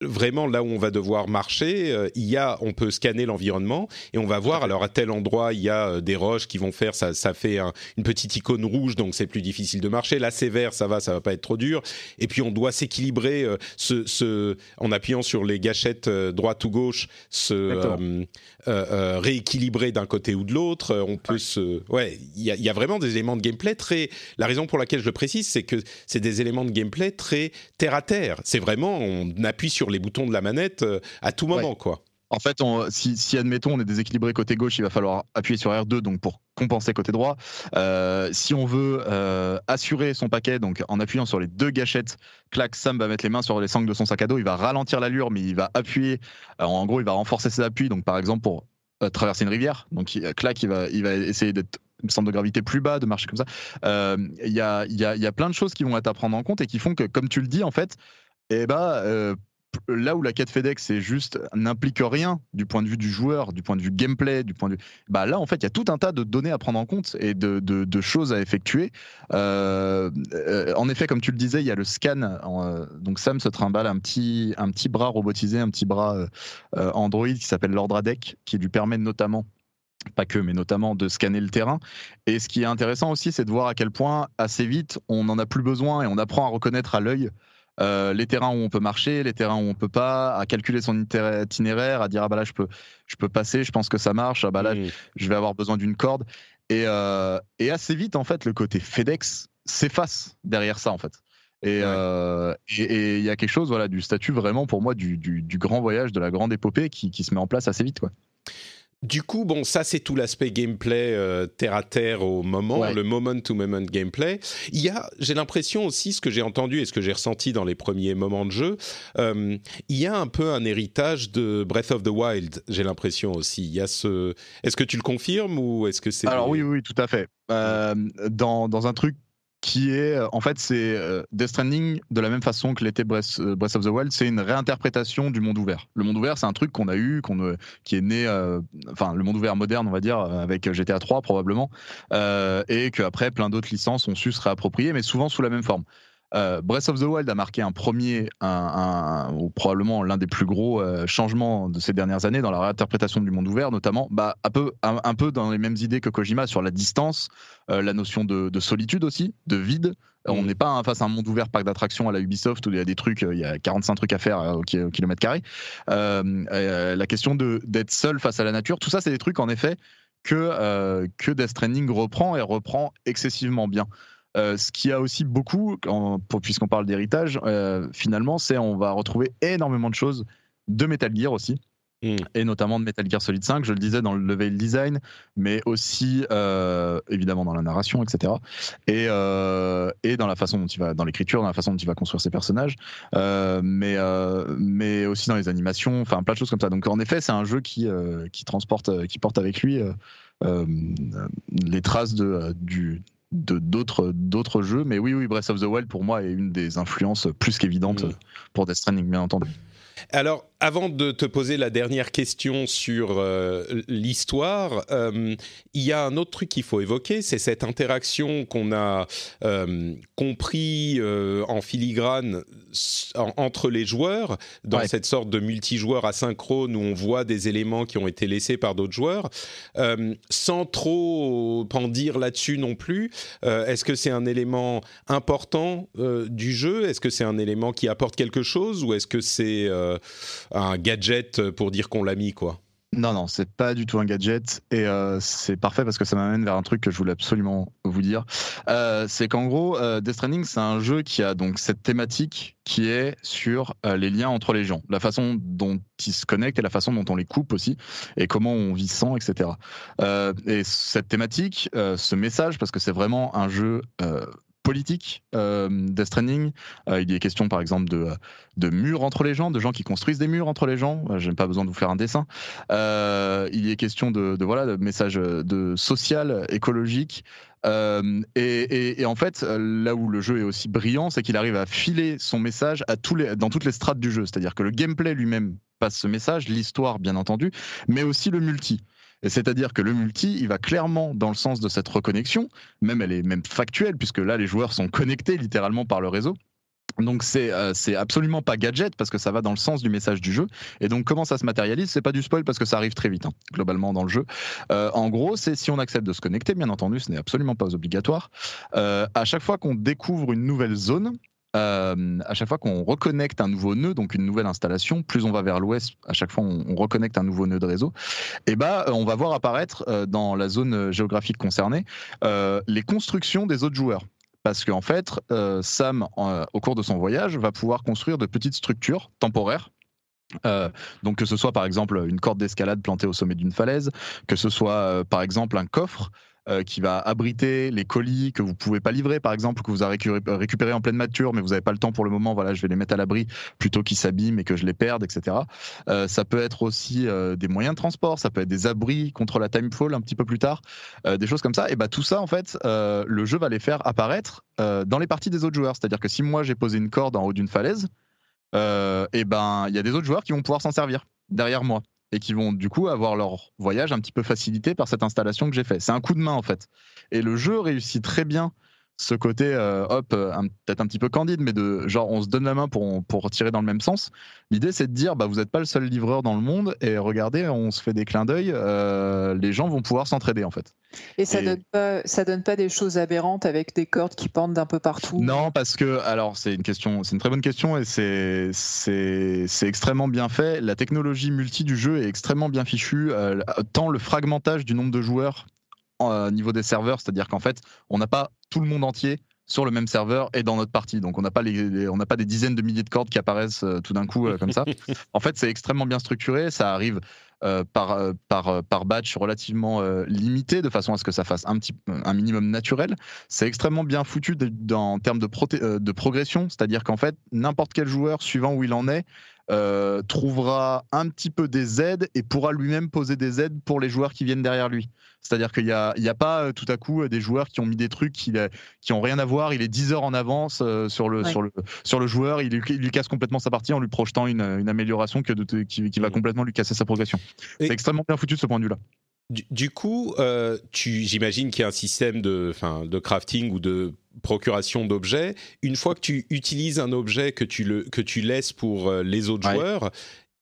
A: Vraiment là où on va devoir marcher, euh, il y a, on peut scanner l'environnement et on va voir. Alors à tel endroit, il y a euh, des roches qui vont faire, ça, ça fait une petite icône rouge, donc c'est plus difficile de marcher. Là, c'est vert, ça va, ça va pas être trop dur. Et puis on doit s'équilibrer, euh, ce, en appuyant sur les gâchettes droite ou gauche, se rééquilibrer d'un côté ou de l'autre. On peut se, ouais, il y a, y a, vraiment des éléments de gameplay très. La raison pour laquelle je le précise, c'est que c'est des éléments de gameplay très terre à terre. C'est vraiment, on appuie sur les boutons de la manette euh, à tout moment, quoi.
C: En fait, si, admettons on est déséquilibré côté gauche, il va falloir appuyer sur R2 donc pour compenser côté droit. Euh, si on veut euh, assurer son paquet, donc en appuyant sur les deux gâchettes, clac, Sam va mettre les mains sur les sangles de son sac à dos, il va ralentir l'allure, mais il va appuyer. en gros, il va renforcer ses appuis. Donc par exemple pour traverser une rivière, donc clac, il va, il va essayer d'être centre de gravité plus bas, de marcher comme ça. Il y, a, y, a, plein de choses qui vont être à prendre en compte et qui font que, comme tu le dis, en fait, eh ben, là où la quête FedEx c'est juste n'implique rien du point de vue du joueur, du point de vue gameplay, du point de vue, bah là en fait il y a tout un tas de données à prendre en compte et de, choses à effectuer. Euh, euh, en effet, comme tu le disais, il y a le scan. Euh, donc Sam se trimballe un petit un petit bras robotisé, un petit bras Android qui s'appelle l'Ordradec, qui lui permet notamment pas que, mais notamment de scanner le terrain. Et ce qui est intéressant aussi, c'est de voir à quel point assez vite on n'en a plus besoin et on apprend à reconnaître à l'œil euh, les terrains où on peut marcher, les terrains où on peut pas, à calculer son itinéraire, à dire ah bah là je peux, je peux passer, je pense que ça marche, ah bah là je vais avoir besoin d'une corde. Euh, et, assez vite en fait le côté FedEx s'efface derrière ça en fait. Euh, et il y a quelque chose voilà du statut vraiment pour moi du, grand voyage, de la grande épopée qui, qui se met en place assez vite quoi.
A: Du coup, bon, ça c'est tout l'aspect gameplay euh, terre à terre au moment, le moment to moment gameplay. Il y a, j'ai l'impression aussi, ce que j'ai entendu et ce que j'ai ressenti dans les premiers moments de jeu, euh, il y a un peu un héritage de Breath of the Wild. J'ai l'impression aussi. Il y a ce. Est-ce que tu le confirmes ou est-ce que c'est
C: Alors oui, oui, tout à fait. Euh, dans, dans un truc qui est euh, en fait c'est euh, Death Stranding de la même façon que l'était euh, Breath, of the Wild, c'est une réinterprétation du monde ouvert. Le monde ouvert, c'est un truc qu'on a eu, qu'on qui est né, enfin le monde ouvert moderne, on va dire, avec GTA 3 probablement, et qu'après plein d'autres licences ont su se réapproprier, mais souvent sous la même forme. Euh, Breath of the Wild a marqué un premier, un, ou probablement l'un des plus gros euh, changements de ces dernières années dans la réinterprétation du monde ouvert, notamment bah, un, peu, un, peu dans les mêmes idées que Kojima sur la distance, euh, la notion de, solitude aussi, de vide. On mm. n'est pas face à un monde ouvert parc d'attractions à la Ubisoft où il y a des trucs, il y a 45 trucs à faire au, kilomètre carré. la question d'être seul face à la nature, tout ça, c'est des trucs en effet que, que Death Stranding reprend et reprend excessivement bien. Euh, ce qui a aussi beaucoup, puisqu'on parle d'héritage, euh, finalement, c'est on va retrouver énormément de choses de Metal Gear aussi. Hmm. Et notamment de Metal Gear Solid 5, je le disais dans le level design, mais aussi euh, évidemment dans la narration, etc. Et, et dans la façon dont il va, dans l'écriture, dans la façon dont il va construire ses personnages, mais, mais aussi dans les animations, enfin plein de choses comme ça. Donc en effet, c'est un jeu qui, qui transporte, qui porte avec lui les traces de, du, de d'autres d'autres jeux mais oui oui Breath of the Wild pour moi est une des influences plus qu'évidentes mm. pour Death Stranding bien entendu
A: alors, avant de te poser la dernière question sur euh, l'histoire, euh, il y a un autre truc qu'il faut évoquer, c'est cette interaction qu'on a euh, compris en filigrane entre les joueurs, dans cette sorte de multijoueur asynchrone où on voit des éléments qui ont été laissés par d'autres joueurs, sans trop en dire là-dessus non plus. Est-ce que c'est un élément important du jeu? Est-ce que c'est un élément qui apporte quelque chose? Ou est-ce que c'est un gadget pour dire qu'on l'a mis, quoi.
C: Non, non, c'est pas du tout un gadget et euh, c'est parfait parce que ça m'amène vers un truc que je voulais absolument vous dire. Euh, c'est qu'en gros, Death Stranding, c'est un jeu qui a donc cette thématique qui est sur les liens entre les gens, la façon dont ils se connectent et la façon dont on les coupe aussi et comment on vit sans, etc. et cette thématique, ce message, parce que c'est vraiment un jeu politique euh, Death. Euh, il y a question par exemple de, de murs entre les gens, de gens qui construisent des murs entre les gens. Euh, J'ai pas besoin de vous faire un dessin. Euh, il y a question de, de, voilà de message de social, écologique. Euh, et, et, en fait, là où le jeu est aussi brillant, c'est qu'il arrive à filer son message à tous les, dans toutes les strates du jeu. C'est-à-dire que le gameplay lui-même passe ce message, l'histoire bien entendu, mais aussi le multi. C'est-à-dire que le multi, il va clairement dans le sens de cette reconnexion, même elle est même factuelle, puisque là, les joueurs sont connectés littéralement par le réseau. Donc c'est euh, absolument pas gadget parce que ça va dans le sens du message du jeu. Et donc comment ça se matérialise? C'est pas du spoil parce que ça arrive très vite hein, globalement dans le jeu. Euh, en gros, c'est si on accepte de se connecter, bien entendu, ce n'est absolument pas obligatoire. Euh, à chaque fois qu'on découvre une nouvelle zone, euh, à chaque fois qu'on reconnecte un nouveau nœud, donc une nouvelle installation, plus on va vers l'ouest, à chaque fois on, on, reconnecte un nouveau nœud de réseau, et bah on va voir apparaître euh, dans la zone géographique concernée euh, les constructions des autres joueurs parce qu'en fait, euh, Sam, euh, au cours de son voyage, va pouvoir construire de petites structures temporaires. Euh, donc que ce soit par exemple une corde d'escalade plantée au sommet d'une falaise, que ce soit euh, par exemple un coffre euh, qui va abriter les colis que vous pouvez pas livrer, par exemple, que vous avez récupéré en pleine mature, mais vous n'avez pas le temps pour le moment. Voilà, je vais les mettre à l'abri plutôt qu'ils s'abîment et que je les perde, etc. Euh, ça peut être aussi euh, des moyens de transport, ça peut être des abris contre la timefall un petit peu plus tard, des choses comme ça. Et bah tout ça, en fait, le jeu va les faire apparaître dans les parties des autres joueurs. C'est-à-dire que si moi j'ai posé une corde en haut d'une falaise, et ben il y a des autres joueurs qui vont pouvoir s'en servir derrière moi et qui vont du coup avoir leur voyage un petit peu facilité par cette installation que j'ai fait. C'est un coup de main en fait. Et le jeu réussit très bien ce côté, euh, hop, peut-être un petit peu candide, mais de genre on se donne la main pour, pour tirer dans le même sens. L'idée c'est de dire, bah, vous n'êtes pas le seul livreur dans le monde et regardez, on se fait des clins d'œil, euh, les gens vont pouvoir s'entraider en fait.
B: Et ça et... donne pas, ça donne pas des choses aberrantes avec des cordes qui pendent d'un peu partout?
C: Non, parce que alors c'est une question, c'est une très bonne question et c'est c'est c'est extrêmement bien fait. La technologie multi du jeu est extrêmement bien fichue. Euh, tant le fragmentage du nombre de joueurs au niveau des serveurs, c'est-à-dire qu'en fait, on n'a pas tout le monde entier sur le même serveur et dans notre partie. Donc on n'a pas les, les on n'a pas des dizaines de milliers de cordes qui apparaissent euh, tout d'un coup euh, comme ça. en fait, c'est extrêmement bien structuré, ça arrive euh, par, par, par batch relativement euh, limité, de façon à ce que ça fasse un, petit, un minimum naturel. C'est extrêmement bien foutu de, de, en termes de, de progression, c'est-à-dire qu'en fait, n'importe quel joueur, suivant où il en est, euh, trouvera un petit peu des aides et pourra lui-même poser des aides pour les joueurs qui viennent derrière lui. C'est-à-dire qu'il n'y a, a, pas euh, tout à coup des joueurs qui ont mis des trucs qui, qui ont rien à voir. Il est 10 heures en avance euh, sur, le, ouais. sur, le, sur le joueur. Il, il, lui casse complètement sa partie en lui projetant une, une amélioration que de, qui, qui, va complètement lui casser sa progression. C'est extrêmement bien foutu de ce point de vue-là.
A: Du, du, coup, euh, j'imagine qu'il y a un système de, de crafting ou de procuration d'objets. Une fois que tu utilises un objet que tu, le, que tu laisses pour les autres ouais. joueurs,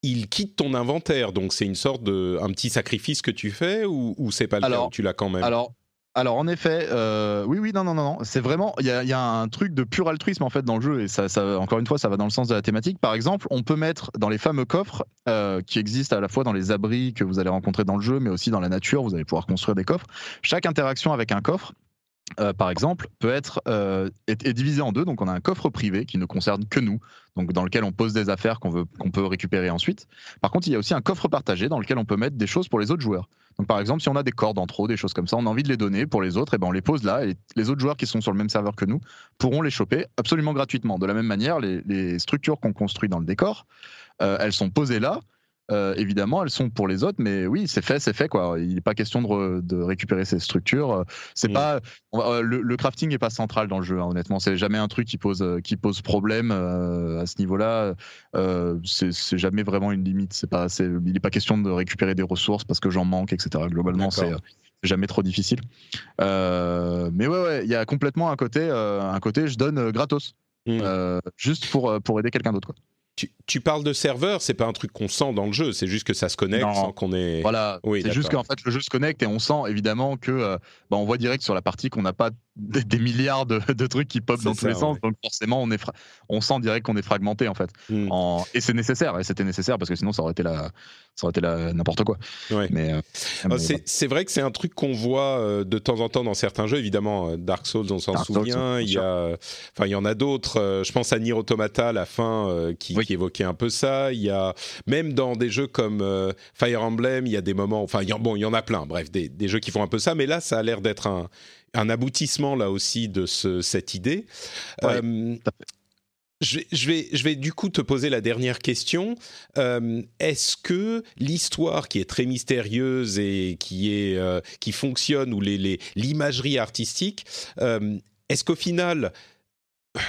A: il quitte ton inventaire. Donc c'est une sorte de un petit sacrifice que tu fais ou, ou c'est pas le
C: alors,
A: cas Tu l'as quand même?
C: Alors. Alors en effet, euh, oui, oui, non, non, non, c'est vraiment, il y a, un truc de pur altruisme en fait dans le jeu et ça, ça, encore une fois, ça va dans le sens de la thématique. Par exemple, on peut mettre dans les fameux coffres euh, qui existent à la fois dans les abris que vous allez rencontrer dans le jeu, mais aussi dans la nature, vous allez pouvoir construire des coffres. Chaque interaction avec un coffre euh, par exemple, peut être euh, est, divisé en deux. Donc, on a un coffre privé qui ne concerne que nous, donc dans lequel on pose des affaires qu'on qu'on peut récupérer ensuite. Par contre, il y a aussi un coffre partagé dans lequel on peut mettre des choses pour les autres joueurs. Donc, par exemple, si on a des cordes en trop, des choses comme ça, on a envie de les donner pour les autres, et ben on les pose là, et les autres joueurs qui sont sur le même serveur que nous pourront les choper absolument gratuitement. De la même manière, les, les structures qu'on construit dans le décor, euh, elles sont posées là. Euh, évidemment, elles sont pour les autres, mais oui, c'est fait, c'est fait quoi. Il n'est pas question de, re, de, récupérer ces structures. C'est mmh. pas euh, le, le, crafting n'est pas central dans le jeu. Hein, honnêtement, c'est jamais un truc qui pose qui pose problème euh, à ce niveau-là. Euh, c'est jamais vraiment une limite. C'est pas, il n'est pas question de récupérer des ressources parce que j'en manque, etc. Globalement, c'est jamais trop difficile. Euh, mais ouais, ouais, il y a complètement un côté, euh, un côté, je donne gratos, mmh. euh, juste pour pour aider quelqu'un d'autre, quoi.
A: Tu, tu, parles de serveur, c'est pas un truc qu'on sent dans le jeu, c'est juste que ça se connecte non. sans qu'on ait.
C: Voilà, oui, c'est juste qu'en fait le jeu se connecte et on sent évidemment que euh, bah, on voit direct sur la partie qu'on n'a pas des, des, milliards de, de, trucs qui pop dans tous les sens, ouais. donc forcément on est on sent direct qu'on est fragmenté en fait. Mm. En... Et c'est nécessaire, et c'était nécessaire parce que sinon ça aurait été la ça aurait été n'importe quoi.
A: Ouais. Mais, euh, mais c'est voilà. vrai que c'est un truc qu'on voit euh, de temps en temps dans certains jeux. Évidemment, euh, Dark Souls, on s'en souvient. Il y a, enfin il y en a d'autres. Je pense à Nier Automata, la fin qui, oui. qui évoquait un peu ça. Il y a même dans des jeux comme Fire Emblem, il y a des moments. Enfin, il y, bon, il y en a plein. Bref, des, des, jeux qui font un peu ça. Mais là, ça a l'air d'être un, un, aboutissement là aussi de ce, cette idée. Ouais, euh, je vais, je, vais, je vais du coup te poser la dernière question. Euh, Est-ce que l'histoire qui est très mystérieuse et qui, est, euh, qui fonctionne, ou l'imagerie les, les, artistique, euh, est-ce qu'au final,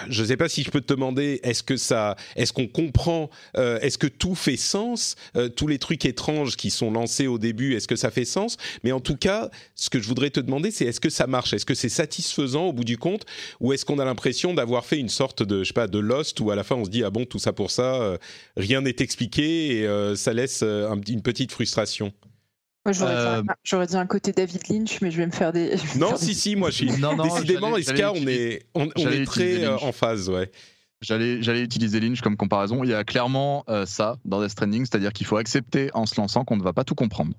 A: je ne sais pas si je peux te demander, est-ce que ça, est-ce qu'on comprend, euh, est-ce que tout fait sens, euh, tous les trucs étranges qui sont lancés au début, est-ce que ça fait sens? Mais en tout cas, ce que je voudrais te demander, c'est est-ce que ça marche? Est-ce que c'est satisfaisant au bout du compte, ou est-ce qu'on a l'impression d'avoir fait une sorte de, je sais pas, de Lost où à la fin on se dit ah bon tout ça pour ça, euh, rien n'est expliqué et ça laisse une petite frustration?
B: J'aurais dit, un côté David Lynch, mais je vais me faire des.
A: Non, si, si, moi, je suis. Non, non, Décidément, Iska, on est, on, est très euh, en phase, ouais.
C: J'allais utiliser Lynch comme comparaison. Il y a clairement euh, ça dans Death Stranding, c'est-à-dire qu'il faut accepter en se lançant qu'on ne va pas tout comprendre.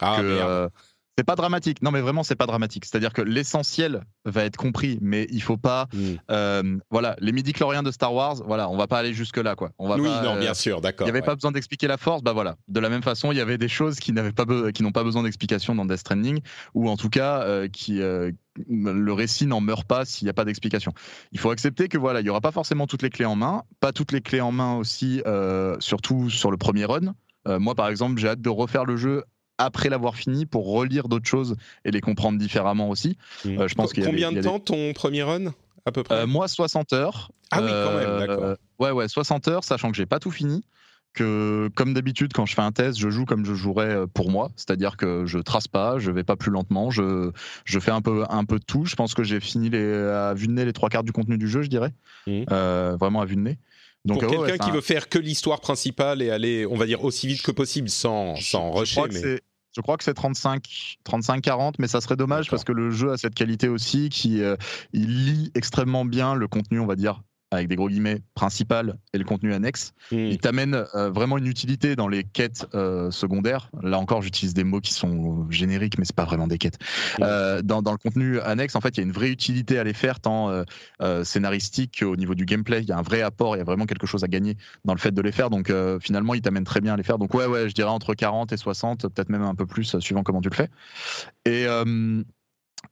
A: Ah, merde.
C: C'est pas dramatique. Non, mais vraiment, c'est pas dramatique. C'est-à-dire que l'essentiel va être compris, mais il faut pas. Hmm. Euh, voilà, les midi-chloriens de Star Wars, voilà, on va pas aller jusque-là, quoi. On va
A: oui,
C: pas,
A: non, bien sûr, d'accord.
C: Il n'y avait pas besoin d'expliquer la force, bah voilà. De la même façon, il y avait des choses qui n'avaient pas, qui n'ont pas besoin d'explication dans Death Stranding, ou en tout cas, euh, qui. Euh, le récit n'en meurt pas s'il n'y a pas d'explication. Il faut accepter que voilà, il y aura pas forcément toutes les clés en main, pas toutes les clés en main aussi, surtout sur le premier run. moi, par exemple, j'ai hâte de refaire le jeu après l'avoir fini pour relire d'autres choses et les comprendre différemment aussi.
A: Mmh. Euh, je pense Combien de temps ton premier run à peu près?
C: Euh, Moi 60 heures.
A: Ah oui, quand même,
C: euh,
A: d'accord.
C: ouais, ouais, 60 heures, sachant que j'ai pas tout fini. Que comme d'habitude, quand je fais un test, je joue comme je jouerais pour moi, c'est-à-dire que je trace pas, je vais pas plus lentement, je, je fais un peu, un peu de tout. Je pense que j'ai fini les, à vue de nez les trois quarts du contenu du jeu, je dirais, mmh. vraiment à vue de nez.
A: Donc, pour quelqu'un qui veut faire que l'histoire principale et aller, on va dire, aussi vite que possible sans, sans rusher.
C: Mais... Je crois que c'est 35, 35, 40, mais ça serait dommage parce que le jeu a cette qualité aussi qui euh, il lit extrêmement bien le contenu, on va dire avec des gros guillemets, principal et le contenu annexe. Hmm. Il t'amène euh, vraiment une utilité dans les quêtes euh, secondaires. Là encore, j'utilise des mots qui sont génériques, mais c'est pas vraiment des quêtes. Hmm. Euh, dans, dans, le contenu annexe, en fait, il y a une vraie utilité à les faire, tant scénaristique qu'au niveau du gameplay. Il y a un vrai apport, il y a vraiment quelque chose à gagner dans le fait de les faire. Donc finalement, il t'amène très bien à les faire. Donc ouais, ouais, je dirais entre 40 et 60, peut-être même un peu plus, suivant comment tu le fais. Et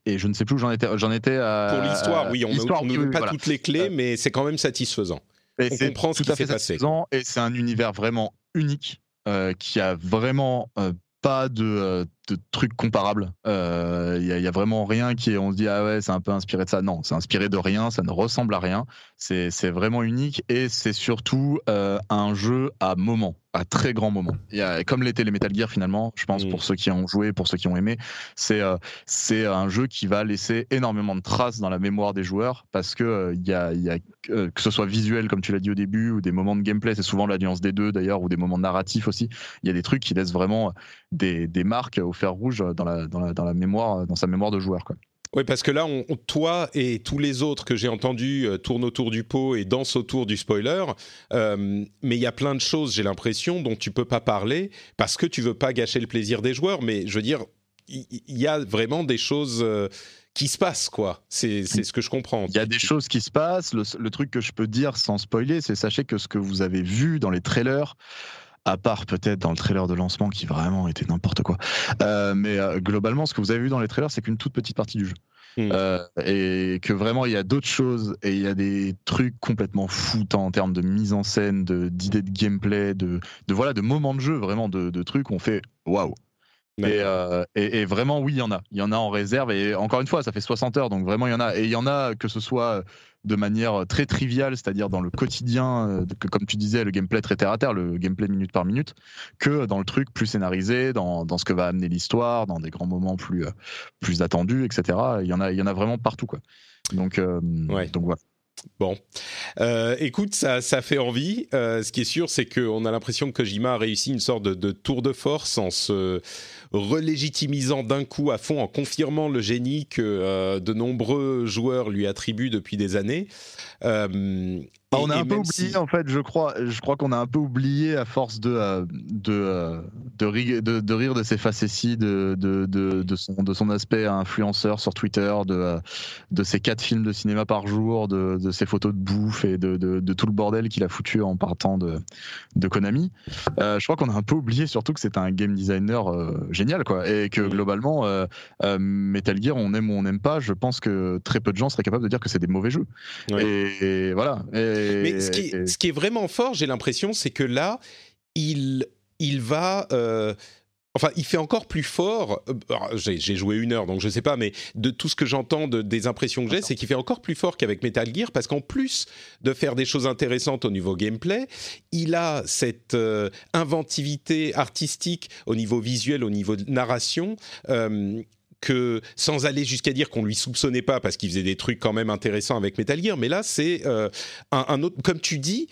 C: et je ne sais plus où j'en étais. J'en étais à,
A: Pour l'histoire, oui, on ne donne pas toutes les clés, euh, mais c'est quand même satisfaisant.
C: Et on comprend ce qui s'est passé. Et c'est un univers vraiment unique euh, qui a vraiment euh, pas de, de trucs comparables. Il n'y a, a, vraiment rien qui est, on se dit ah ouais c'est un peu inspiré de ça. Non, c'est inspiré de rien, ça ne ressemble à rien. C'est vraiment unique et c'est surtout un jeu à moment à très grand moment. Y a, comme l'était les Metal Gear finalement, je pense, pour mm. ceux qui ont joué, pour ceux qui ont aimé, c'est euh, c'est un jeu qui va laisser énormément de traces dans la mémoire des joueurs parce que euh, il y a, y a euh, que ce soit visuel comme tu l'as dit au début ou des moments de gameplay, c'est souvent l'alliance des deux d'ailleurs ou des moments narratifs aussi. Il y a des trucs qui laissent vraiment des, des marques au fer rouge dans la, dans la, dans la mémoire, dans sa mémoire de joueur quoi.
A: Oui, parce que là, on, toi et tous les autres que j'ai entendus euh, tournent autour du pot et dansent autour du spoiler. Euh, mais il y a plein de choses, j'ai l'impression, dont tu peux pas parler parce que tu veux pas gâcher le plaisir des joueurs. Mais je veux dire, il y, a vraiment des choses. Euh, qui se passent, quoi. C'est ce que je comprends.
C: Il y a des choses qui se passent. Le, le truc que je peux dire sans spoiler, c'est sachez que ce que vous avez vu dans les trailers, à part peut-être dans le trailer de lancement qui vraiment était n'importe quoi. Euh, mais euh, globalement, ce que vous avez vu dans les trailers, c'est qu'une toute petite partie du jeu. Hmm. Euh, et que vraiment il y a d'autres choses et il y a des trucs complètement fous en termes de mise en scène, d'idées de, gameplay, de, de, voilà de moments de jeu vraiment de, de trucs qu'on fait waouh euh, et, et, vraiment, oui, il y en a. Il y en a en réserve. Et encore une fois, ça fait 60 heures, donc vraiment, il y en a. Et il y en a que ce soit de manière très triviale, c'est-à-dire dans le quotidien, euh, que, comme tu disais, le gameplay très terre à terre, le gameplay minute par minute, que dans le truc plus scénarisé, dans, dans ce que va amener l'histoire, dans des grands moments plus, euh, plus attendus, etc. Il y en a, il y en a vraiment partout, quoi. Donc, donc voilà.
A: Bon, euh, écoute, ça, ça fait envie. Euh, ce qui est sûr, c'est qu'on a l'impression que Kojima a réussi une sorte de, tour de force en se relégitimisant d'un coup à fond, en confirmant le génie que euh, de nombreux joueurs lui attribuent depuis des années.
C: Bah, on a un peu oublié en fait, je crois, je crois qu'on a un peu oublié à force de euh, de, euh, de, rire, de, rire de ses facéties, de, de, de, son, de son aspect influenceur sur Twitter, de, euh, de ses quatre films de cinéma par jour, de, de ses photos de bouffe et de, de, tout le bordel qu'il a foutu en partant de, de Konami. je crois qu'on a un peu oublié surtout que c'est un game designer génial quoi, et que globalement Metal Gear, on aime ou on n'aime pas, je pense que très peu de gens seraient capables de dire que c'est des mauvais jeux. Et, voilà. Et,
A: mais ce qui, ce qui, est vraiment fort, j'ai l'impression, c'est que là, il, il va. Euh, Enfin, il fait encore plus fort. Euh, j'ai joué une heure, donc je sais pas, mais de tout ce que j'entends, de, des impressions que j'ai, c'est qu'il fait encore plus fort qu'avec Metal Gear, parce qu'en plus de faire des choses intéressantes au niveau gameplay, il a cette euh, inventivité artistique au niveau visuel, au niveau de narration. Euh, que sans aller jusqu'à dire qu'on lui soupçonnait pas parce qu'il faisait des trucs quand même intéressants avec Metal Gear, mais là c'est un, un, autre, comme tu dis,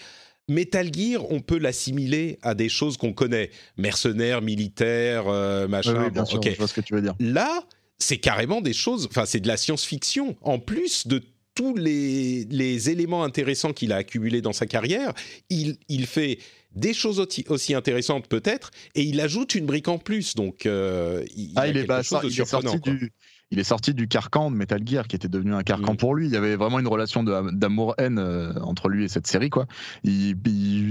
A: Metal Gear, on peut l'assimiler à des choses qu'on connaît, mercenaires, militaires, euh, machin.
C: Oui, bien sûr, je vois ce que tu veux dire.
A: Là, c'est carrément des choses, enfin, c'est de la science-fiction. En plus de tous les, éléments intéressants qu'il a accumulés dans sa carrière, il, fait des choses aussi, intéressantes peut-être, et il ajoute une brique en plus. Donc, euh, il,
C: ah, il est, chose de surprenant il est sorti du carcan de Metal Gear qui était devenu un carcan pour lui. Il y avait vraiment une relation d'amour-haine euh, entre lui et cette série. Quoi. Il,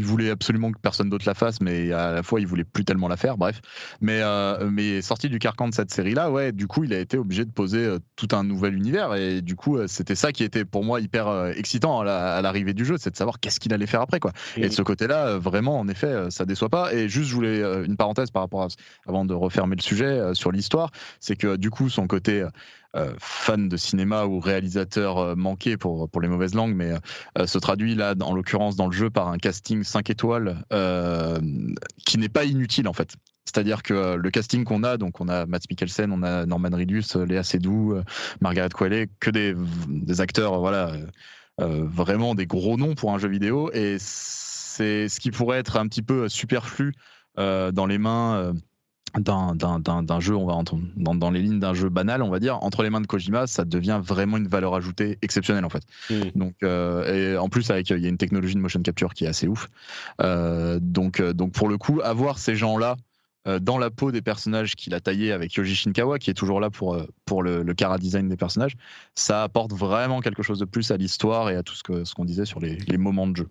C: voulait absolument que personne d'autre la fasse, mais à la fois il voulait plus tellement la faire. Bref, mais euh, mais sorti du carcan de cette série-là, ouais, du coup il a été obligé de poser euh, tout un nouvel univers et du coup c'était ça qui était pour moi hyper excitant à l'arrivée du jeu, c'est de savoir qu'est-ce qu'il allait faire après quoi. Et de ce côté-là, vraiment en effet, ça déçoit pas. Et juste je voulais une parenthèse par rapport à avant de refermer le sujet sur l'histoire, c'est que du coup son côté euh, fan de cinéma ou réalisateur euh, manqué pour, pour les mauvaises langues, mais euh, se traduit là, en l'occurrence dans le jeu, par un casting 5 étoiles qui n'est pas inutile en fait. C'est-à-dire que le casting qu'on a, donc on a Matt Mikkelsen, on a Norman Reedus, Léa Seydoux, Margaret Qualley, que des, des acteurs, voilà, vraiment des gros noms pour un jeu vidéo, et c'est ce qui pourrait être un petit peu superflu dans les mains d'un jeu, on va dans, dans, les lignes d'un jeu banal, on va dire, entre les mains de Kojima, ça devient vraiment une valeur ajoutée exceptionnelle en fait. Mm. Donc, euh, et en plus avec il y a une technologie de motion capture qui est assez ouf. Euh, donc, euh, donc pour le coup, avoir ces gens-là dans la peau des personnages qu'il a taillés avec Yoji Shinkawa, qui est toujours là pour pour le, le cara design des personnages, ça apporte vraiment quelque chose de plus à l'histoire et à tout ce que ce qu'on disait sur les, les moments de jeu.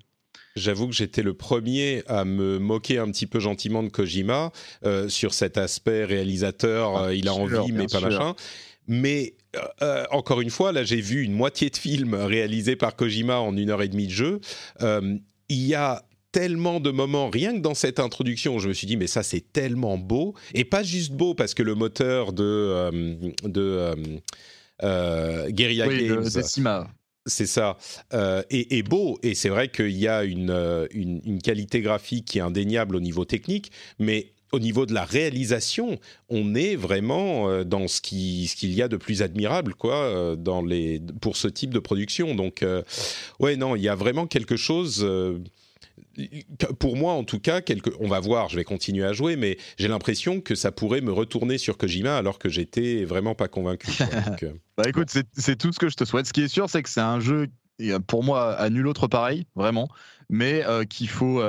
A: J'avoue que j'étais le premier à me moquer un petit peu gentiment de Kojima euh, sur cet aspect réalisateur, ah, euh, il a envie mais pas machin. Mais euh, encore une fois, là j'ai vu une moitié de film réalisé par Kojima en une heure et demie de jeu. il y a tellement de moments, rien que dans cette introduction, je me suis dit, mais ça c'est tellement beau. Et pas juste beau parce que le moteur de, de Guerrilla
C: oui,
A: Games. C'est ça. Euh, et, beau. Et c'est vrai qu'il y a euh, une, une, qualité graphique qui est indéniable au niveau technique, mais au niveau de la réalisation, on est vraiment euh, dans ce qu'il ce qu'il y a de plus admirable, quoi, dans les, pour ce type de production. Donc, ouais, non, il y a vraiment quelque chose pour moi en tout cas, on va voir, je vais continuer à jouer, mais j'ai l'impression que ça pourrait me retourner sur Kojima alors que j'étais vraiment pas convaincu.
C: Euh. bah écoute, c'est tout ce que je te souhaite. Ce qui est sûr, c'est que c'est un jeu, pour moi, à nul autre pareil, vraiment, mais euh, qu'il faut, euh,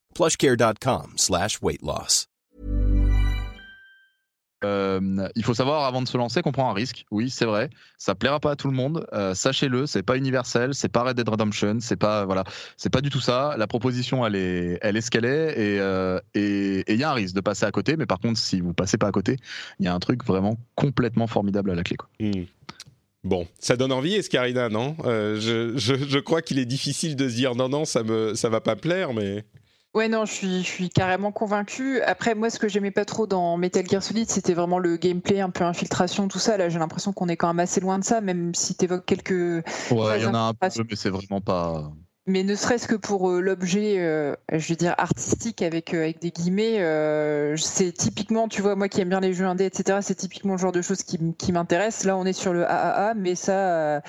D: plushcare.com slash weight loss.
C: Euh, il faut savoir avant de se lancer qu'on prend un risque. Oui, c'est vrai. Ça plaira pas à tout le monde. Euh, Sachez-le, c'est pas universel, c'est pas Red Dead Redemption, c'est pas voilà, c'est pas du tout ça. La proposition, elle est, elle est ce qu'elle est, et euh, et il y a un risque de passer à côté. Mais par contre, si vous passez pas à côté, il y a un truc vraiment complètement formidable à la clé. Quoi.
A: Hmm. Bon, ça donne envie, Escarina, non? Euh, je, je, je, crois qu'il est difficile de se dire non, non, ça me, ça va pas plaire, mais.
B: Ouais, non, je suis, je suis carrément convaincu. Après, moi, ce que j'aimais pas trop dans Metal Gear Solid, c'était vraiment le gameplay, un peu infiltration, tout ça. Là, j'ai l'impression qu'on est quand même assez loin de ça, même si tu évoques quelques.
C: Ouais, il y en a un peu, mais c'est vraiment pas.
B: Mais ne serait-ce que pour l'objet, je veux dire artistique avec avec des guillemets, c'est typiquement, tu vois, moi qui aime bien les jeux indés, etc. C'est typiquement le genre de choses qui, qui m'intéresse. Là, on est sur le AAA, mais ça,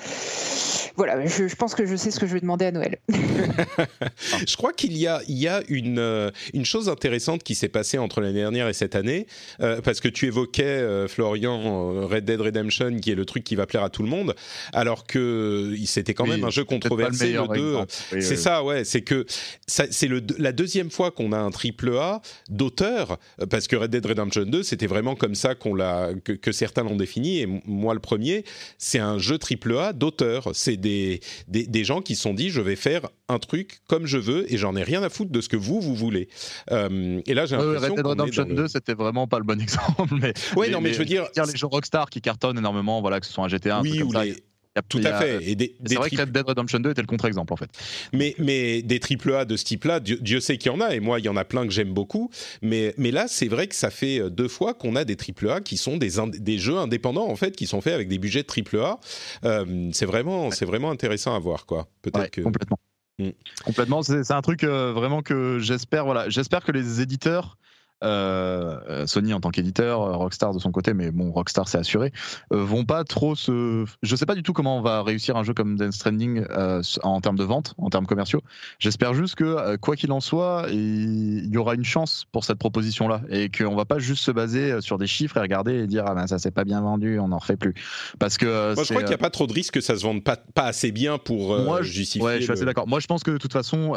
B: voilà, je, je, pense que je sais ce que je vais demander à Noël.
A: je crois qu'il y a il y a une une chose intéressante qui s'est passée entre l'année dernière et cette année, parce que tu évoquais Florian Red Dead Redemption, qui est le truc qui va plaire à tout le monde, alors que c'était quand même un jeu controversé. Le 2, c'est ça, ouais. C'est que c'est la deuxième fois qu'on a un triple A d'auteur, parce que Red Dead Redemption 2, c'était vraiment comme ça qu'on l'a, que, certains l'ont défini, et moi le premier, c'est un jeu triple A d'auteur. C'est des, des, gens qui se sont dit, je vais faire un truc comme je veux, et j'en ai rien à foutre de ce que vous, vous voulez. Euh, et là, j'ai l'impression
C: Red Dead Redemption 2, c'était vraiment pas le bon exemple. Mais,
A: ouais, non, mais je veux dire,
C: les jeux Rockstar qui cartonnent énormément, voilà, que ce soit un GTA,
A: oui, ou les, tout à fait.
C: c'est vrai que Red Dead Redemption 2 était le contre-exemple en fait.
A: Mais, mais des triple A de ce type-là, Dieu, sait qu'il y en a, et moi il y en a plein que j'aime beaucoup. Mais, mais là, c'est vrai que ça fait euh, deux fois qu'on a des triple A qui sont des, des jeux indépendants en fait, qui sont faits avec des budgets de triple A. Euh, c'est vraiment, c'est vraiment intéressant à voir quoi.
C: Peut-être que complètement. Mm. Complètement, c'est un truc euh, vraiment que j'espère. Voilà, j'espère que les éditeurs euh, Sony en tant qu'éditeur, euh, Rockstar de son côté, mais bon, Rockstar c'est assuré, euh, vont pas trop se. Je sais pas du tout comment on va réussir un jeu comme Dance Stranding en termes de vente, en termes commerciaux. J'espère juste que, quoi qu'il en soit, il y aura une chance pour cette proposition-là et qu'on va pas juste se baser sur des chiffres et regarder et dire ah ben ça s'est pas bien vendu, on n'en refait plus. Parce que.
A: Moi je crois qu'il n'y a pas trop de risque que ça se vende pas, pas assez bien pour justifier.
C: Ouais, je suis assez d'accord. Moi je pense que de toute façon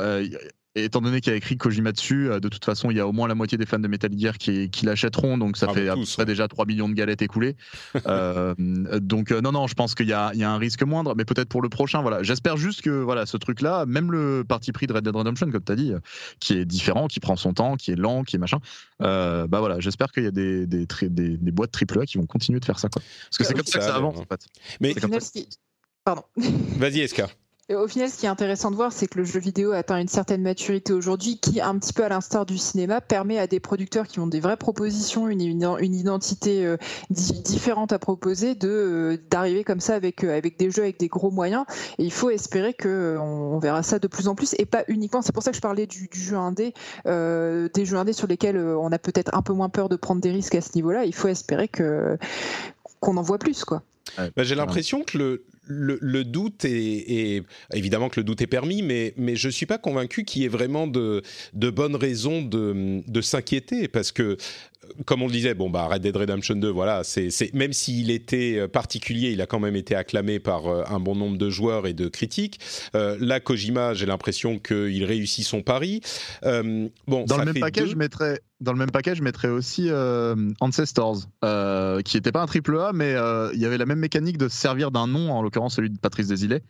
C: et étant donné qu'il a écrit Kojima dessus, euh, de toute façon, il y a au moins la moitié des fans de Metal Gear qui, l'achèteront, donc ça ah, fait à peu près déjà 3 millions de galettes écoulées. euh, donc euh, non, non, je pense qu'il y, y a, un risque moindre, mais peut-être pour le prochain, voilà. J'espère juste que voilà, ce truc-là, même le parti pris de Red Dead Redemption, comme tu as dit, euh, qui est différent, qui prend son temps, qui est lent, qui est machin, bah voilà, j'espère qu'il y a des, des, des, des boîtes AAA qui vont continuer de faire ça, quoi. Parce que c'est comme ça, que ça avance, en fait.
A: Mais...
B: Pardon.
A: Vas-y, Eska
B: au final, ce qui est intéressant de voir, c'est que le jeu vidéo atteint une certaine maturité aujourd'hui qui, un petit peu à l'instar du cinéma, permet à des producteurs qui ont des vraies propositions, une, une, identité euh, différente à proposer, de euh, d'arriver comme ça avec, euh, avec des jeux avec des gros moyens. Et il faut espérer que on, verra ça de plus en plus et pas uniquement. C'est pour ça que je parlais du, du jeu indé, des jeux indés sur lesquels on a peut-être un peu moins peur de prendre des risques à ce niveau-là. Il faut espérer que qu'on en voit plus, quoi.
A: Bah, j'ai l'impression que le, le, doute est, évidemment que le doute est permis, mais, je ne suis pas convaincu qu'il y ait vraiment de, de bonnes raisons de, de s'inquiéter parce que comme on le disait, bon bah Red Dead Redemption 2, voilà, c'est même s'il était euh, particulier, il a quand même été acclamé par euh, un bon nombre de joueurs et de critiques. Euh, là, Kojima, j'ai l'impression qu'il réussit son pari. bon,
C: dans le même paquet, je mettrais dans le même paquet, je mettrais aussi Ancestors, qui n'était pas un triple A, mais il y avait la même mécanique de servir d'un nom, en l'occurrence celui de Patrice Desilets,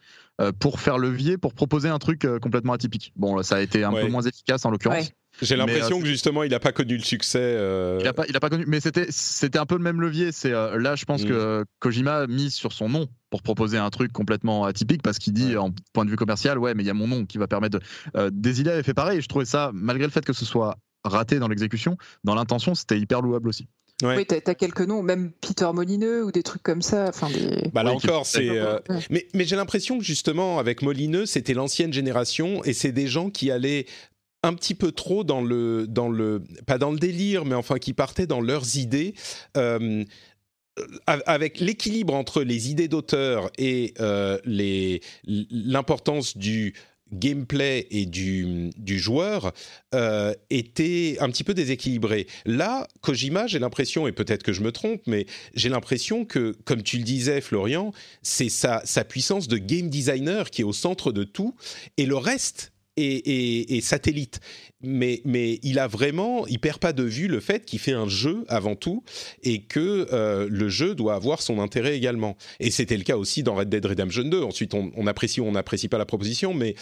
C: pour faire levier, pour proposer un truc complètement atypique. Bon, ça a été un peu moins efficace en l'occurrence.
A: J'ai l'impression que justement, il n'a pas connu le succès.
C: Il n'a pas, pas connu, mais c'était, c'était un peu le même levier. C'est là, je pense mm. que Kojima a mis sur son nom pour proposer un truc complètement atypique parce qu'il dit, en point de vue commercial, ouais, mais il y a mon nom qui va permettre. De... Euh, avait fait pareil. je trouvais ça, malgré le fait que ce soit raté dans l'exécution, dans l'intention, c'était hyper louable aussi.
B: Oui, t'as as quelques noms, même Peter Molineux ou des trucs comme ça. Enfin, des...
A: Bah là encore, c'est. Euh, mais, mais j'ai l'impression que justement, avec Molineux, c'était l'ancienne génération et c'est des gens qui allaient un petit peu trop dans le, dans le, pas dans le délire, mais enfin qui partaient dans leurs idées. Euh, avec l'équilibre entre les idées d'auteur et euh, l'importance du gameplay et du, du joueur euh, était un petit peu déséquilibré. Là, Kojima, j'ai l'impression, et peut-être que je me trompe, mais j'ai l'impression que, comme tu le disais, Florian, c'est sa, sa puissance de game designer qui est au centre de tout, et le reste et, satellite. Mais, mais il a vraiment, il perd pas de vue le fait qu'il fait un jeu avant tout et que euh, le jeu doit avoir son intérêt également. Et c'était le cas aussi dans Red Dead Redemption 2. Ensuite, on, apprécie ou on n'apprécie pas la proposition, mais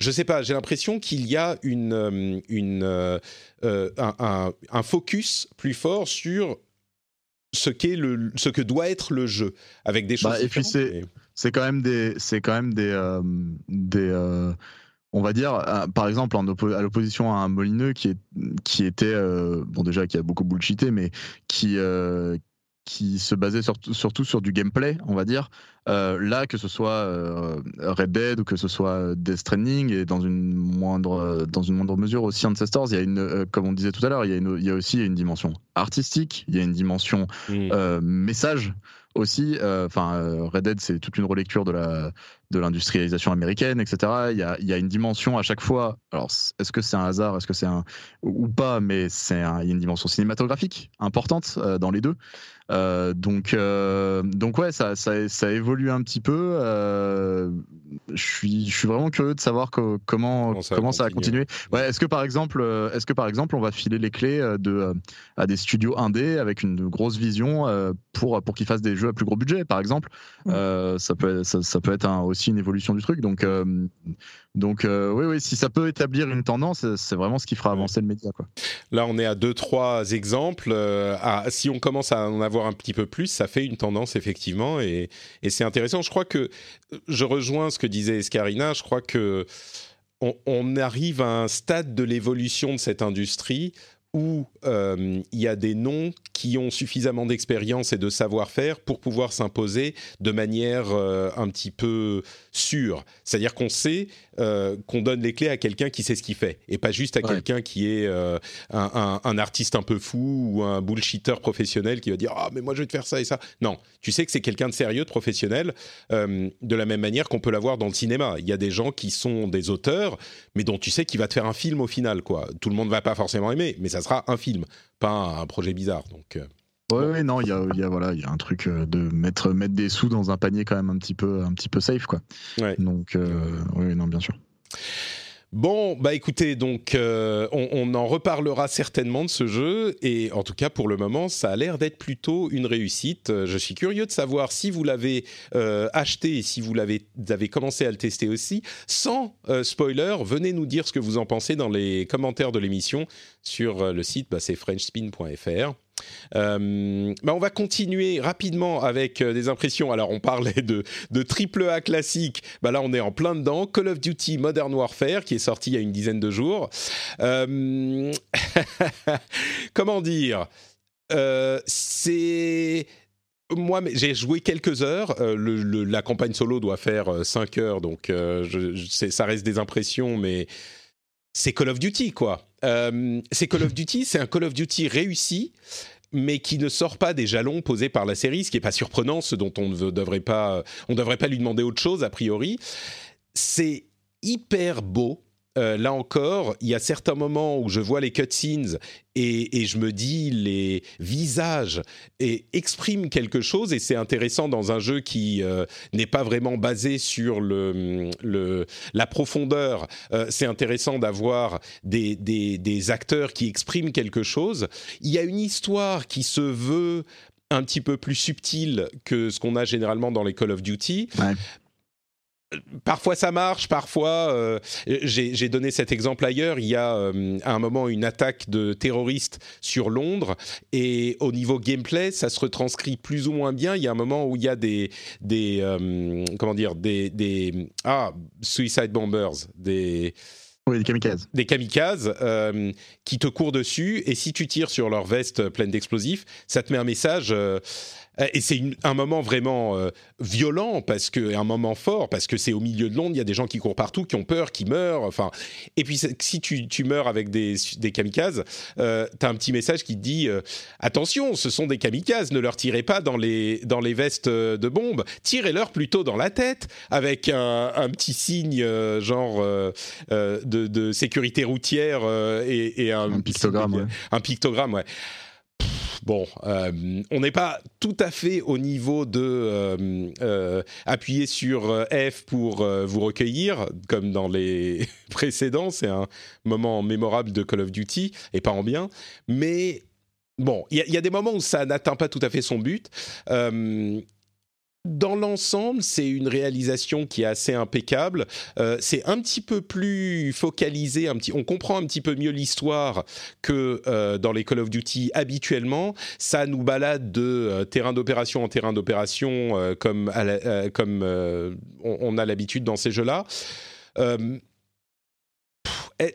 A: je sais pas, j'ai l'impression qu'il y a une, euh, une, euh, un, un, focus plus fort sur ce, qu'est le, ce que doit être le jeu, avec des bah, choses.
C: et puis c'est, c'est quand même des, c'est quand même des, des on va dire, euh, par exemple, en à l'opposition à un Molineux qui, est, qui était, euh, bon déjà, qui a beaucoup bullshité, mais qui, euh, qui se basait surtout sur du gameplay, on va dire. là, que ce soit Red Dead ou que ce soit Death Stranding et dans une moindre, dans une moindre mesure aussi Ancestors, il y a une, comme on disait tout à l'heure, il, il, y a aussi une dimension artistique, il y a une dimension mmh. message aussi. Euh, enfin, euh, Red Dead, c'est toute une relecture de la de l'industrialisation américaine, etc. Il y, a, il y a une dimension à chaque fois. Alors, est-ce que c'est un hasard, est-ce que c'est un ou pas, mais c'est il y a une dimension cinématographique importante euh, dans les deux. Euh, donc, euh, donc ouais, ça, ça, ça, évolue un petit peu. Euh, je suis, je suis vraiment curieux de savoir comment comment ça, comment ça va continuer. Ouais, est-ce que par exemple, est-ce que par exemple, on va filer les clés de à des studios indés avec une grosse vision pour pour qu'ils fassent des jeux à plus gros budget, par exemple? ça peut ça, ça peut être un, aussi une évolution du truc. Donc donc oui oui, si ça peut établir une tendance, c'est vraiment ce qui fera avancer le média quoi.
A: Là, on est à deux trois exemples. Ah, si on commence à en avoir un petit peu plus, ça fait une tendance effectivement, et, c'est intéressant. Je crois que je rejoins ce que disait Escarina. Je crois que on arrive à un stade de l'évolution de cette industrie où euh, il y a des noms qui ont suffisamment d'expérience et de savoir-faire pour pouvoir s'imposer de manière euh, un petit peu sûre. C'est-à-dire qu'on sait euh, qu'on donne les clés à quelqu'un qui sait ce qu'il fait et pas juste à quelqu'un qui est un, un, artiste un peu fou ou un bullshitter professionnel qui va dire ah mais moi je vais te faire ça et ça. Non, tu sais que c'est quelqu'un de sérieux, de professionnel, de la même manière qu'on peut l'avoir dans le cinéma. Il y a des gens qui sont des auteurs, mais dont tu sais qu'il va te faire un film au final quoi. Tout le monde va pas forcément aimer, mais ça sera un film, pas un projet bizarre. Donc. Euh.
C: Ouais, non, il y a, voilà, il y a un truc euh, de mettre, mettre des sous dans un panier quand même un petit peu, un petit peu safe, quoi. Donc, euh, oui, non, bien sûr.
A: Bon, bah écoutez, donc euh, on, en reparlera certainement de ce jeu et en tout cas pour le moment, ça a l'air d'être plutôt une réussite. Je suis curieux de savoir si vous l'avez euh, acheté et si vous l'avez avez commencé à le tester aussi. Sans euh, spoiler, venez nous dire ce que vous en pensez dans les commentaires de l'émission sur le site, bah, frenchspin.fr. Euh, bah, on va continuer rapidement avec euh, des impressions. Alors, on parlait de, triple A classique. Bah, là, on est en plein dedans. Call of Duty Modern Warfare, qui est sorti il y a une dizaine de jours. Euh, comment dire? C'est moi, j'ai joué quelques heures. la campagne solo doit faire 5 heures, donc ça reste des impressions, mais c'est Call of Duty, quoi. Euh, c'est Call of Duty, c'est un Call of Duty réussi, mais qui ne sort pas des jalons posés par la série, ce qui n'est pas surprenant, ce dont on ne devrait pas, on devrait pas lui demander autre chose a priori. C'est hyper beau, euh, là encore, il y a certains moments où je vois les cutscenes et, je me dis les visages et expriment quelque chose et c'est intéressant dans un jeu qui euh, n'est pas vraiment basé sur la profondeur. Euh, c'est intéressant d'avoir des, acteurs qui expriment quelque chose. Il y a une histoire qui se veut un petit peu plus subtile que ce qu'on a généralement dans les Call of Duty. Parfois ça marche, parfois euh, j'ai donné cet exemple ailleurs. Il y a euh, à un moment une attaque de terroristes sur Londres et au niveau gameplay, ça se retranscrit plus ou moins bien. Il y a un moment où il y a des des euh, comment dire des, des ah suicide bombers des
C: oui, des kamikazes.
A: Des kamikazes qui te courent dessus et si tu tires sur leur veste pleine d'explosifs, ça te met un message euh, et c'est un moment vraiment euh, violent parce que un moment fort parce que c'est au milieu de Londres, il y a des gens qui courent partout, qui ont peur, qui meurent. Enfin, et puis si tu, tu meurs avec des, des kamikazes, euh, t'as un petit message qui te dit attention, ce sont des kamikazes, ne leur tirez pas dans les dans les vestes de bombes, tirez-leur plutôt dans la tête avec un, un petit signe genre de, de, sécurité routière et, et un,
C: un, pictogramme, ouais.
A: un pictogramme, ouais bon, euh, on n'est pas tout à fait au niveau de euh, euh, appuyer sur F pour vous recueillir, comme dans les précédents. C'est un moment mémorable de Call of Duty, et pas en bien. Mais bon, il y, y, a des moments où ça n'atteint pas tout à fait son but dans l'ensemble, c'est une réalisation qui est assez impeccable. Euh, c'est un petit peu plus focalisé, un petit, on comprend un petit peu mieux l'histoire que euh, dans les Call of Duty habituellement. Ça nous balade de euh, terrain d'opération en terrain d'opération comme, comme on, a l'habitude dans ces jeux-là.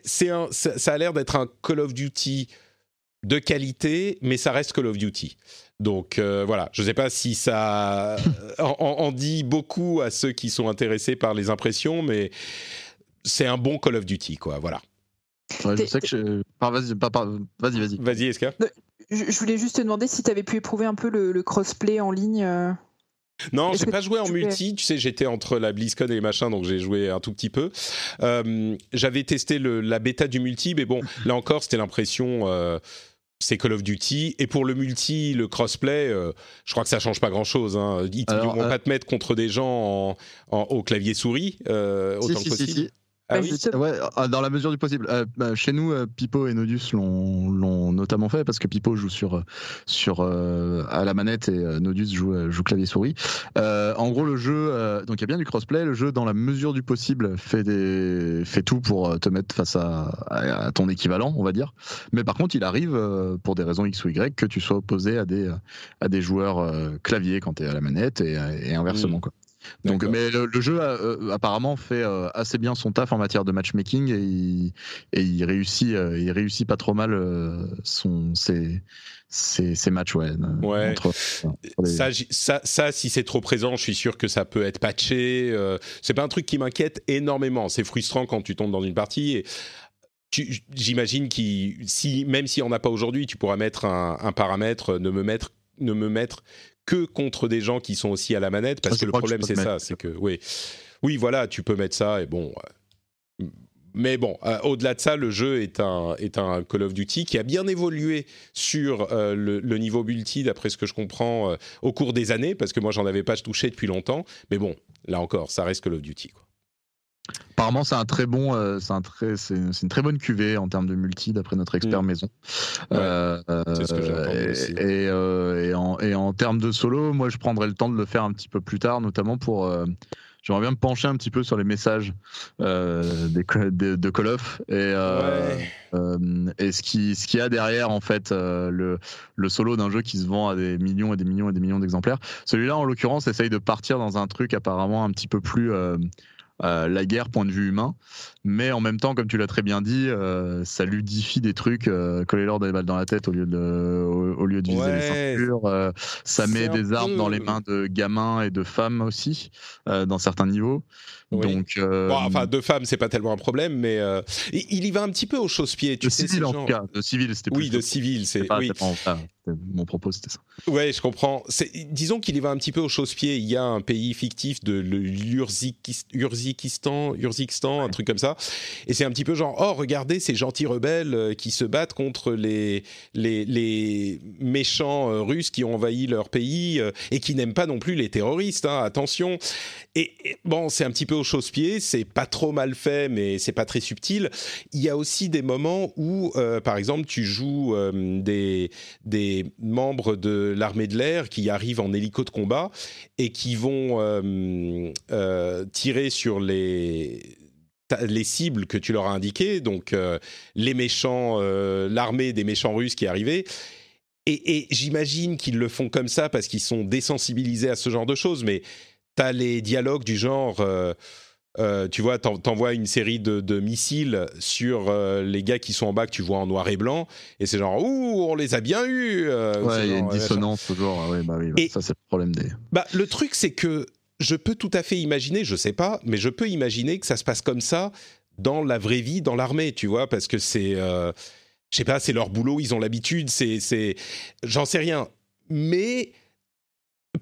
A: c'est ça a l'air d'être un Call of Duty de qualité, mais ça reste Call of Duty. Donc euh, voilà, je ne sais pas si ça en, dit beaucoup à ceux qui sont intéressés par les impressions, mais c'est un bon Call of Duty, quoi. Voilà.
C: je sais que je... vas-y, vas-y, vas-y.
A: Eska.
B: Je voulais juste te demander si tu avais pu éprouver un peu le, crossplay en ligne. Euh.
A: Non, j'ai pas joué en multi. Tu sais, j'étais entre la BlizzCon et les machins, donc j'ai joué un tout petit peu. Euh, j'avais testé la bêta du multi, mais bon, là encore, c'était l'impression. Euh, c'est Call of Duty. Et pour le multi, le crossplay, euh, je crois que ça change pas grand-chose. Hein. Ils ne vont pas te mettre contre des gens au clavier souris autant que possible.
C: Ah ouais, ah, dans la mesure du possible. Euh, bah, chez nous, euh, Pipo et Nodus l'ont notamment fait parce que Pipo joue sur, euh, sur à la manette et Nodus joue, joue clavier souris. en gros, le jeu, donc il y a bien du crossplay. Le jeu, dans la mesure du possible, fait des fait tout pour te mettre face à, à, ton équivalent, on va dire. Mais par contre, il arrive pour des raisons X ou Y que tu sois opposé à des à des joueurs clavier quand tu es à la manette et, et inversement. Mm. Quoi. Donc, mais le, jeu euh, apparemment fait euh, assez bien son taf en matière de matchmaking et il, et il réussit, euh, il réussit pas trop mal son ses, ses, matchs ouais.
A: ouais. ça, ça, ça, si c'est trop présent, je suis sûr que ça peut être patché. c'est pas un truc qui m'inquiète énormément. C'est frustrant quand tu tombes dans une partie et J'imagine que si, même si on n'a pas aujourd'hui, tu pourras mettre un, un paramètre, ne me mettre, ne me mettre que contre des gens qui sont aussi à la manette, parce que le problème c'est ça, c'est que oui, oui, voilà, tu peux mettre ça et bon. Euh, mais bon, euh, au-delà de ça, le jeu est un, est un Call of Duty qui a bien évolué sur euh, le, niveau multi, d'après ce que je comprends, au cours des années, parce que moi, j'en avais pas touché depuis longtemps. Mais bon, là encore, ça reste Call of Duty. Quoi.
C: Apparemment, c'est un très bon, euh, c'est un très, c'est une très bonne cuvée en termes de multi, d'après notre expert mm. maison.
A: Euh, c'est ce que
C: euh, aussi. Et, et, en, et, en, termes de solo, moi, je prendrais le temps de le faire un petit peu plus tard, notamment pour. J'aimerais bien me pencher un petit peu sur les messages des, de, Call of et, et ce qui ce qu'il y a derrière en fait le, le solo d'un jeu qui se vend à des millions et des millions et des millions d'exemplaires. Celui-là en l'occurrence essaye de partir dans un truc apparemment un petit peu plus euh, la guerre point de vue humain, mais en même temps, comme tu l'as très bien dit, euh, ça ludifie des trucs, euh, coller l'or des balles dans la tête au lieu de au, lieu d'utiliser les ceintures, ça met des armes dans les mains de gamins et de femmes aussi dans certains niveaux. Donc,
A: enfin, de femmes, c'est pas tellement un problème, mais il y va un petit peu au chausse-pied.
C: de civil en tout cas, de civil, c'était
A: oui, de civil, c'est oui.
C: Mon propos, c'était ça.
A: Ouais, je comprends. Disons qu'il y va un petit peu au chausse-pied. Il y a un pays fictif de l'Urzikistan, Urzikistan, un truc comme ça. Et c'est un petit peu genre, oh, regardez ces gentils rebelles euh, qui se battent contre les, les, les méchants euh, russes qui ont envahi leur pays euh, et qui n'aiment pas non plus les terroristes, hein, attention. Et, bon, c'est un petit peu au chausse-pied, c'est pas trop mal fait, mais c'est pas très subtil. Il y a aussi des moments où, par exemple, tu joues des, des membres de l'armée de l'air qui arrivent en hélico de combat et qui vont tirer sur les les cibles que tu leur as indiquées, donc euh, les méchants, euh, l'armée des méchants russes qui est arrivée. Et, j'imagine qu'ils le font comme ça parce qu'ils sont désensibilisés à ce genre de choses, mais tu as les dialogues du genre... Euh, tu vois, t'envoies une série de, missiles sur les gars qui sont en bas que tu vois en noir et blanc, et c'est genre ouh, on les a bien eus.
C: ouais, il y a une dissonance toujours. Ah bah oui, ça c'est le problème des.
A: Bah le truc c'est que je peux tout à fait imaginer, je sais pas, mais je peux imaginer que ça se passe comme ça dans la vraie vie, dans l'armée, tu vois, parce que c'est, euh, je sais pas, c'est leur boulot, ils ont l'habitude, c'est, c'est, j'en sais rien, mais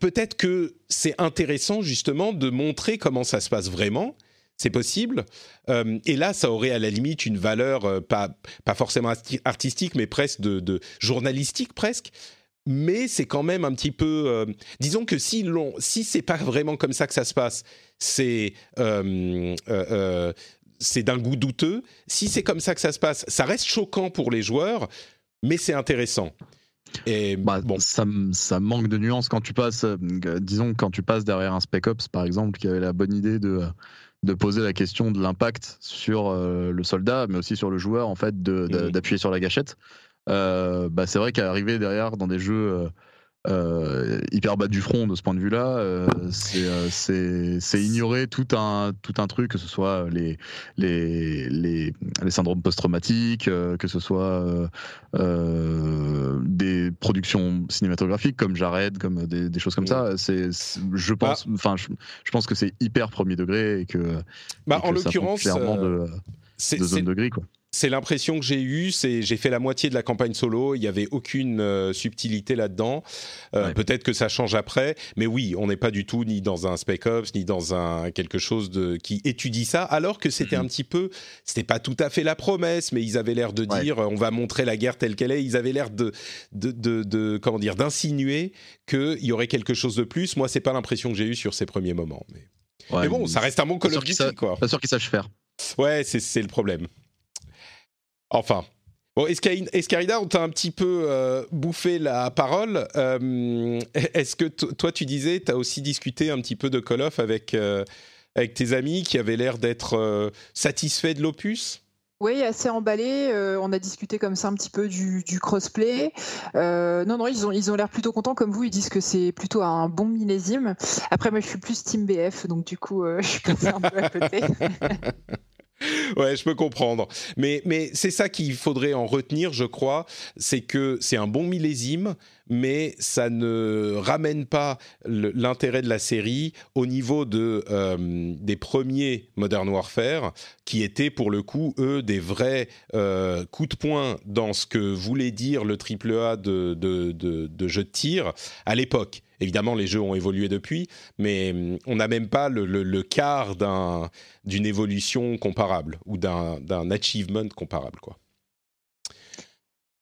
A: peut-être que c'est intéressant justement de montrer comment ça se passe vraiment. C'est possible. Euh, et là, ça aurait à la limite une valeur, euh, pas, pas forcément artistique, mais presque de, journalistique presque mais c'est quand même un petit peu. Euh, disons que si, si c'est pas vraiment comme ça que ça se passe, c'est. C'est d'un goût douteux. Si c'est comme ça que ça se passe, ça reste choquant pour les joueurs, mais c'est intéressant.
C: Et bah, bon. ça, ça, manque de nuances quand tu passes, disons, quand tu passes derrière un Spec Ops, par exemple, qui avait la bonne idée de, de poser la question de l'impact sur le soldat, mais aussi sur le joueur, en fait, d'appuyer sur la gâchette. Euh, bah, c'est vrai qu'arriver derrière dans des jeux euh, hyper bas du front de ce point de vue-là. Euh, euh, c'est ignorer tout un, tout un truc, que ce soit les, les, les, les syndromes post-traumatiques, que ce soit des productions cinématographiques comme Jared, comme des, des choses comme ça. C'est, je pense, bah je, pense que c'est hyper premier degré et que,
A: bah, en l'occurrence,
C: clairement de, de zone de gris, quoi.
A: C'est l'impression que j'ai eue. C'est j'ai fait la moitié de la campagne solo. Il y avait aucune euh, subtilité là-dedans. Euh, peut-être que ça change après, mais oui, on n'est pas du tout ni dans un Spec Ops ni dans un quelque chose de qui étudie ça. Alors que c'était un mhm. petit peu, c'était pas tout à fait la promesse, mais ils avaient l'air de dire on va montrer la guerre telle qu'elle est. Ils avaient l'air de de, de, comment dire d'insinuer qu'il y aurait quelque chose de plus. Moi, c'est pas l'impression que j'ai eue sur ces premiers moments. Mais, bon, ça reste un bon Call of Duty, quoi.
C: Pas sûr qu'ils sachent faire.
A: Ouais, c'est le problème. Enfin. Bon, Escarida, on t'a un petit peu euh, bouffé la parole. Euh, est-ce que toi, tu disais, tu as aussi discuté un petit peu de Call of avec, euh, avec tes amis qui avaient l'air d'être satisfaits de l'opus?
B: Oui, assez emballé. on a discuté comme ça un petit peu du, crossplay. non, non, ils ont ils ont l'air plutôt contents comme vous. Ils disent que c'est plutôt un bon millésime. Après, moi, je suis plus Team BF, donc du coup, je suis passé un peu à côté.
A: ouais, je peux comprendre. Mais, mais c'est ça qu'il faudrait en retenir, je crois, c'est que c'est un bon millésime, mais ça ne ramène pas l'intérêt de la série au niveau de, euh, des premiers Modern Warfare, qui étaient pour le coup, eux, des vrais euh, coups de poing dans ce que voulait dire le AAA de, de, de, de jeu de tir à l'époque. Évidemment, les jeux ont évolué depuis, mais hum, on n'a même pas le, quart d'une évolution comparable ou d'un achievement comparable. Quoi.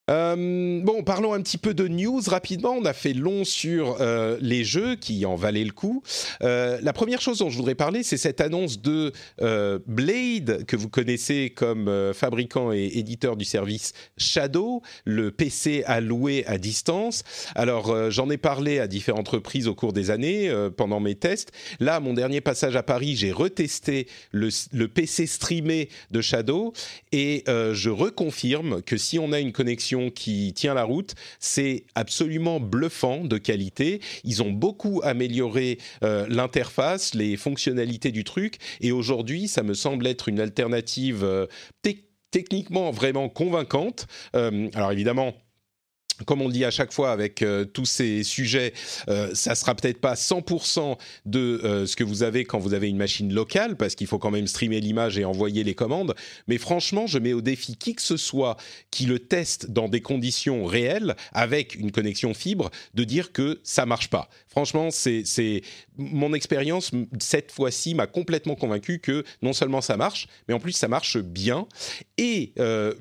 A: Euh, bon, parlons un petit peu de news rapidement. On a fait long sur euh, les jeux qui en valaient le coup. Euh, la première chose dont je voudrais parler, c'est cette annonce de Blade, que vous connaissez comme fabricant et éditeur du service Shadow, le PC à louer à distance. Alors, j'en ai parlé à différentes reprises au cours des années pendant mes tests. Là, mon dernier passage à Paris, j'ai retesté le, le, PC streamé de Shadow et je reconfirme que si on a une connexion qui tient la route. C'est absolument bluffant de qualité. Ils ont beaucoup amélioré euh, l'interface, les fonctionnalités du truc. Et aujourd'hui, ça me semble être une alternative euh, techniquement vraiment convaincante. Euh, alors évidemment, comme on dit à chaque fois avec euh, tous ces sujets, euh, ça sera peut-être pas 100% de euh, ce que vous avez quand vous avez une machine locale, parce qu'il faut quand même streamer l'image et envoyer les commandes. Mais franchement, je mets au défi qui que ce soit qui le teste dans des conditions réelles, avec une connexion fibre, de dire que ça marche pas. Franchement, c'est mon expérience cette fois-ci m'a complètement convaincu que non seulement ça marche, mais en plus ça marche bien. Et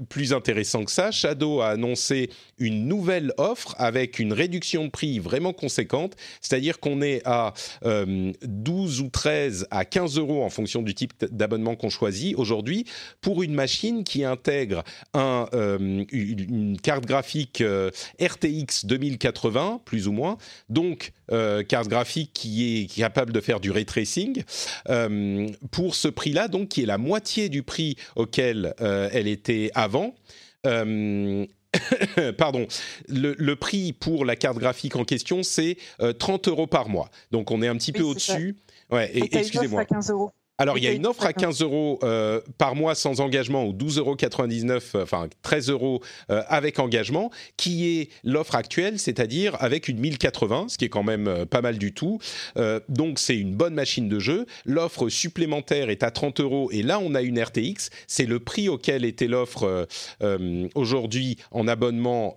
A: plus intéressant que ça, Shadow a annoncé une nouvelle offre avec une réduction de prix vraiment conséquente, c'est-à-dire qu'on est à 12 euh, ou 13 à 15 euros en fonction du type d'abonnement qu'on choisit aujourd'hui pour une machine qui intègre euh, une carte graphique euh, RTX 2080 plus ou moins, donc carte graphique qui est capable de faire du ray tracing pour ce prix-là, donc qui est la moitié du prix auquel elle était avant. pardon, le, prix pour la carte graphique en question, c'est 30 euh, euros par mois. Donc on est un petit peu au-dessus.
B: Ouais, excusez-moi. 15 euros.
A: Alors, il y a une offre à 15 euros euh, par mois sans engagement ou 12,99 euros, euh, enfin 13 euros euh, avec engagement, qui est l'offre actuelle, c'est-à-dire avec une 1080, ce qui est quand même pas mal du tout. donc, c'est une bonne machine de jeu. L'offre supplémentaire est à 30 euros et là, on a une RTX. C'est le prix auquel était l'offre aujourd'hui en abonnement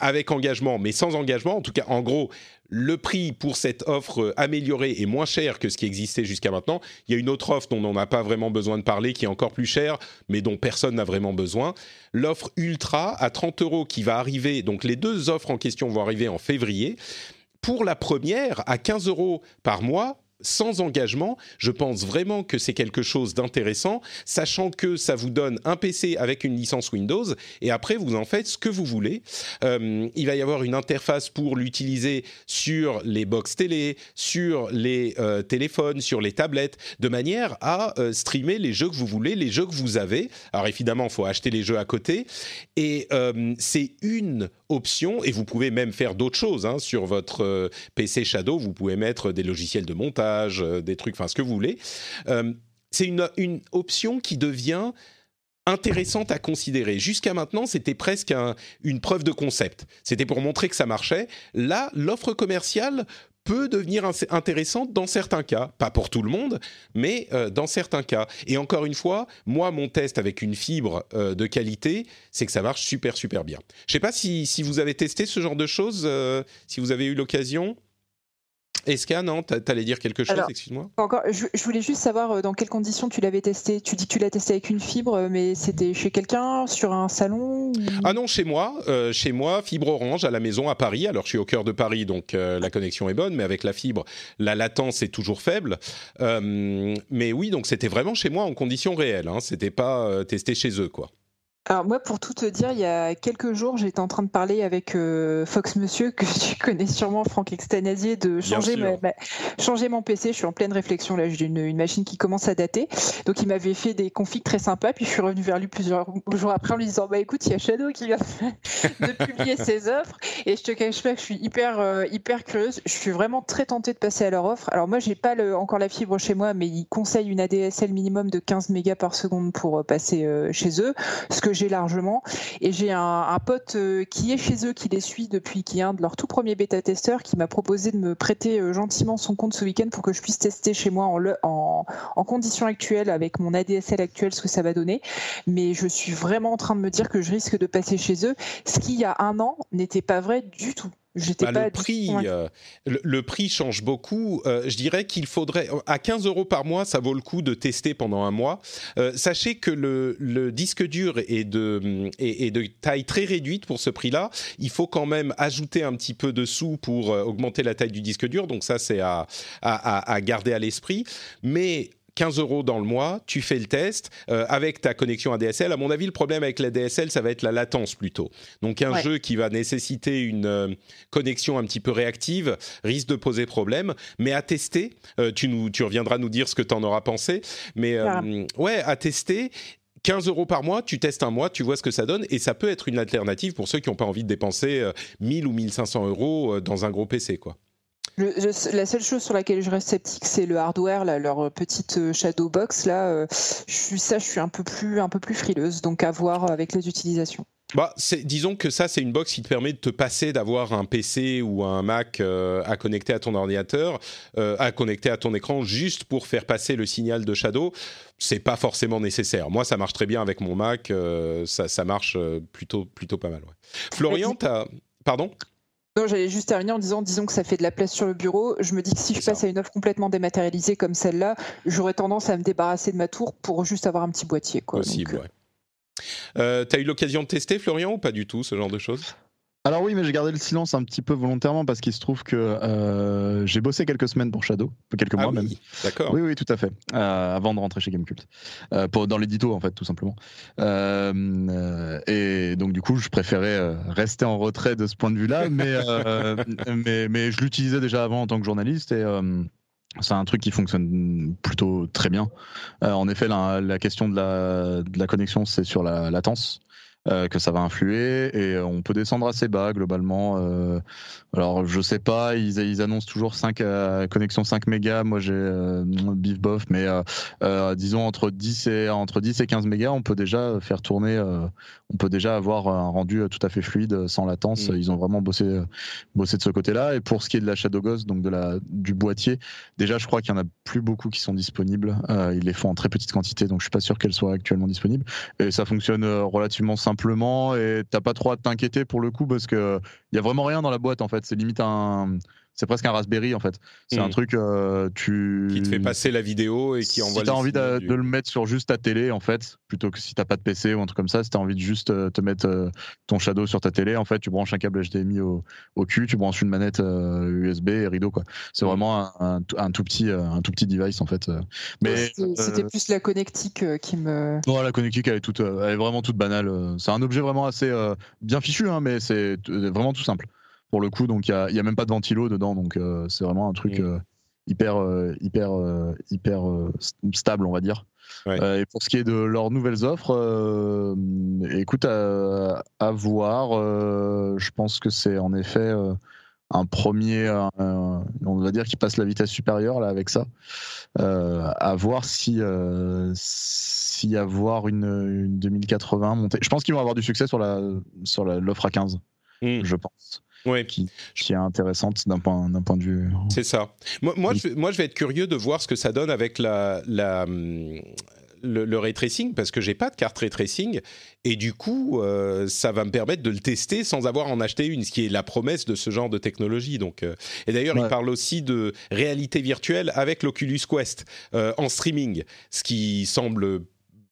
A: avec engagement, mais sans engagement. En tout cas, en gros, le prix pour cette offre améliorée est moins cher que ce qui existait jusqu'à maintenant. Il y a une autre offre dont on n'a pas vraiment besoin de parler, qui est encore plus chère, mais dont personne n'a vraiment besoin. L'offre Ultra à 30 euros qui va arriver, donc les deux offres en question vont arriver en février. Pour la première, à 15 euros par mois, sans engagement, je pense vraiment que c'est quelque chose d'intéressant, sachant que ça vous donne un PC avec une licence Windows et après vous en faites ce que vous voulez. Euh, il va y avoir une interface pour l'utiliser sur les box télé, sur les euh, téléphones, sur les tablettes, de manière à euh, streamer les jeux que vous voulez, les jeux que vous avez. Alors évidemment, il faut acheter les jeux à côté et c'est une et vous pouvez même faire d'autres choses hein, sur votre PC Shadow. Vous pouvez mettre des logiciels de montage, des trucs, enfin ce que vous voulez. c'est une, une option qui devient intéressante à considérer. Jusqu'à maintenant, c'était presque une preuve de concept. C'était pour montrer que ça marchait. Là, l'offre commerciale peut devenir intéressante dans certains cas, pas pour tout le monde, mais euh, dans certains cas. Et encore une fois, moi, mon test avec une fibre euh, de qualité, c'est que ça marche super super bien. Je ne sais pas si, si, vous avez testé ce genre de choses, euh, si vous avez eu l'occasion. Eska, non T'allais dire quelque chose, excuse-moi?
B: Encore, je, voulais juste savoir euh, dans quelles conditions tu l'avais testé. Tu dis que tu l'as testé avec une fibre, mais c'était chez quelqu'un, sur un salon
A: Ah non, chez moi, euh, chez moi, fibre orange à la maison à Paris. Alors je suis au cœur de Paris, donc euh, la connexion est bonne, mais avec la fibre, la latence est toujours faible. mais oui, donc c'était vraiment chez moi en conditions réelles. Hein. C'était pas testé chez eux, quoi.
B: Alors moi, pour tout te dire, il y a quelques jours, j'étais en train de parler avec euh, Fox Monsieur, que tu connais sûrement, Franck Extanasier, de changer, changer mon PC. Je suis en pleine réflexion là, j'ai une, machine qui commence à dater. Donc il m'avait fait des configs très sympas, puis je suis revenu vers lui plusieurs jours après en lui disant, bah écoute, il y a Shadow qui vient de publier ses offres, et je te cache pas que je suis hyper, euh, hyper curieuse. Je suis vraiment très tentée de passer à leur offre. Alors moi, j'ai pas le, encore la fibre chez moi, mais ils conseillent une ADSL minimum de 15 mégas par seconde pour euh, passer chez eux. Ce que j'ai largement. Et j'ai un, pote euh, qui est chez eux, qui les suit depuis, qui est un de leurs tout premiers bêta-testeurs, qui m'a proposé de me prêter euh, gentiment son compte ce week-end pour que je puisse tester chez moi en, en, en conditions actuelles, avec mon ADSL actuel, ce que ça va donner. Mais je suis vraiment en train de me dire que je risque de passer chez eux, ce qui, il y a un an, n'était pas vrai du tout.
A: Bah, le, prix, euh, le, prix change beaucoup. Euh, je dirais qu'il faudrait, à 15 euros par mois, ça vaut le coup de tester pendant un mois. Euh, sachez que le, le, disque dur est de, est, de taille très réduite pour ce prix-là. Il faut quand même ajouter un petit peu de sous pour augmenter la taille du disque dur. Donc ça, c'est à, à, à, garder à l'esprit. Mais 15 euros dans le mois, tu fais le test euh, avec ta connexion ADSL. À mon avis, le problème avec la DSL, ça va être la latence plutôt. Donc un jeu qui va nécessiter une euh, connexion un petit peu réactive risque de poser problème. Mais à tester, euh, tu, nous, tu reviendras nous dire ce que tu en auras pensé. Mais ouais, à tester. 15 euros par mois, tu testes un mois, tu vois ce que ça donne, et ça peut être une alternative pour ceux qui n'ont pas envie de dépenser 1000 ou 1500 euros dans un gros PC, quoi
B: la seule chose sur laquelle je reste sceptique, c'est le hardware, leur petite euh, shadow box. Là, euh, je suis, ça, je suis un peu plus, un peu plus frileuse. Donc, à voir avec les utilisations.
A: Bah, disons que ça, c'est une box qui te permet de te passer d'avoir un PC ou un Mac euh, à connecter à ton ordinateur, à connecter à ton écran juste pour faire passer le signal de Shadow. C'est pas forcément nécessaire. Moi, ça marche très bien avec mon Mac. ça, ça marche plutôt, plutôt pas mal. Florian, as... pardon?
B: Non, j'allais juste terminer en disant, disons que ça fait de la place sur le bureau. Je me dis que si je passe à une offre complètement dématérialisée comme celle-là, j'aurais tendance à me débarrasser de ma tour pour juste avoir un petit boîtier. Quoi.
A: Possible, ouais. Euh, T'as eu l'occasion de tester, Florian, ou pas du tout, ce genre de choses?
C: Alors oui, mais j'ai gardé le silence un petit peu volontairement parce qu'il se trouve que euh, j'ai bossé quelques semaines pour Shadow, quelques mois
A: ah
C: même.
A: D'accord.
C: Oui, oui, tout à fait. Euh, avant de rentrer chez Gamecult, euh, pour, dans l'édito en fait, tout simplement. Et donc du coup, je préférais rester en retrait de ce point de vue-là, mais, mais, mais je l'utilisais déjà avant en tant que journaliste et c'est un truc qui fonctionne plutôt très bien. en effet, la, la question de la, de la connexion, c'est sur la latence. Euh, que ça va influer et on peut descendre assez bas globalement. Euh, alors je sais pas, ils, ils annoncent toujours 5 euh, connexion 5 mégas. Moi j'ai euh, bif bof, mais disons entre 10 et entre 10 et 15 mégas, on peut déjà faire tourner, on peut déjà avoir un rendu tout à fait fluide sans latence. Mm. Ils ont vraiment bossé bossé de ce côté-là. Et pour ce qui est de la Shadow Ghost, donc de la du boîtier, déjà je crois qu'il y en a plus beaucoup qui sont disponibles. ils les font en très petite quantité, donc je suis pas sûr qu'elles soient actuellement disponibles. Et ça fonctionne relativement simplement simplement et t'as pas trop à t'inquiéter pour le coup parce que il y a vraiment rien dans la boîte en fait. C'est limite un c'est presque un Raspberry en fait. C'est un hmm. truc euh, tu
A: qui te fait passer la vidéo et qui envoie.
C: Si t'as envie de, le mettre sur juste ta télé en fait, plutôt que si t'as pas de PC ou un truc comme ça, si t'as envie de juste euh, te mettre euh, ton Shadow sur ta télé, en fait, tu branches un câble HDMI au, au cul, tu branches une manette USB et rideau quoi. C'est hmm. vraiment un, un, tout petit un tout petit device en fait.
B: Mais c'était plus la connectique qui me.
C: Non, la connectique elle est toute, elle est vraiment toute banale. C'est un objet vraiment assez bien fichu, hein, mais c'est vraiment tout simple pour le coup. Donc il y a, même pas de ventilo dedans, donc euh, c'est vraiment un truc. Euh, hyper, hyper, hyper stable, on va dire. et pour ce qui est de leurs nouvelles offres, écoute, à, à voir. je pense que c'est en effet un premier, on va dire, qui passe la vitesse supérieure là avec ça. Euh, à voir si euh, s'y avoir une, une, 2080 montée. Je pense qu'ils vont avoir du succès sur la sur l'offre à 15. Hmm. Je pense.
A: Ouais.
C: Qui, qui, est intéressante d'un point, d'un point de vue.
A: C'est ça. Moi, moi, je, moi, je vais être curieux de voir ce que ça donne avec la, la, hum, le, ray tracing parce que j'ai pas de carte ray tracing et du coup euh, ça va me permettre de le tester sans avoir en acheté une, ce qui est la promesse de ce genre de technologie. Donc euh, et d'ailleurs il parle aussi de réalité virtuelle avec l'Oculus Quest euh, en streaming, ce qui semble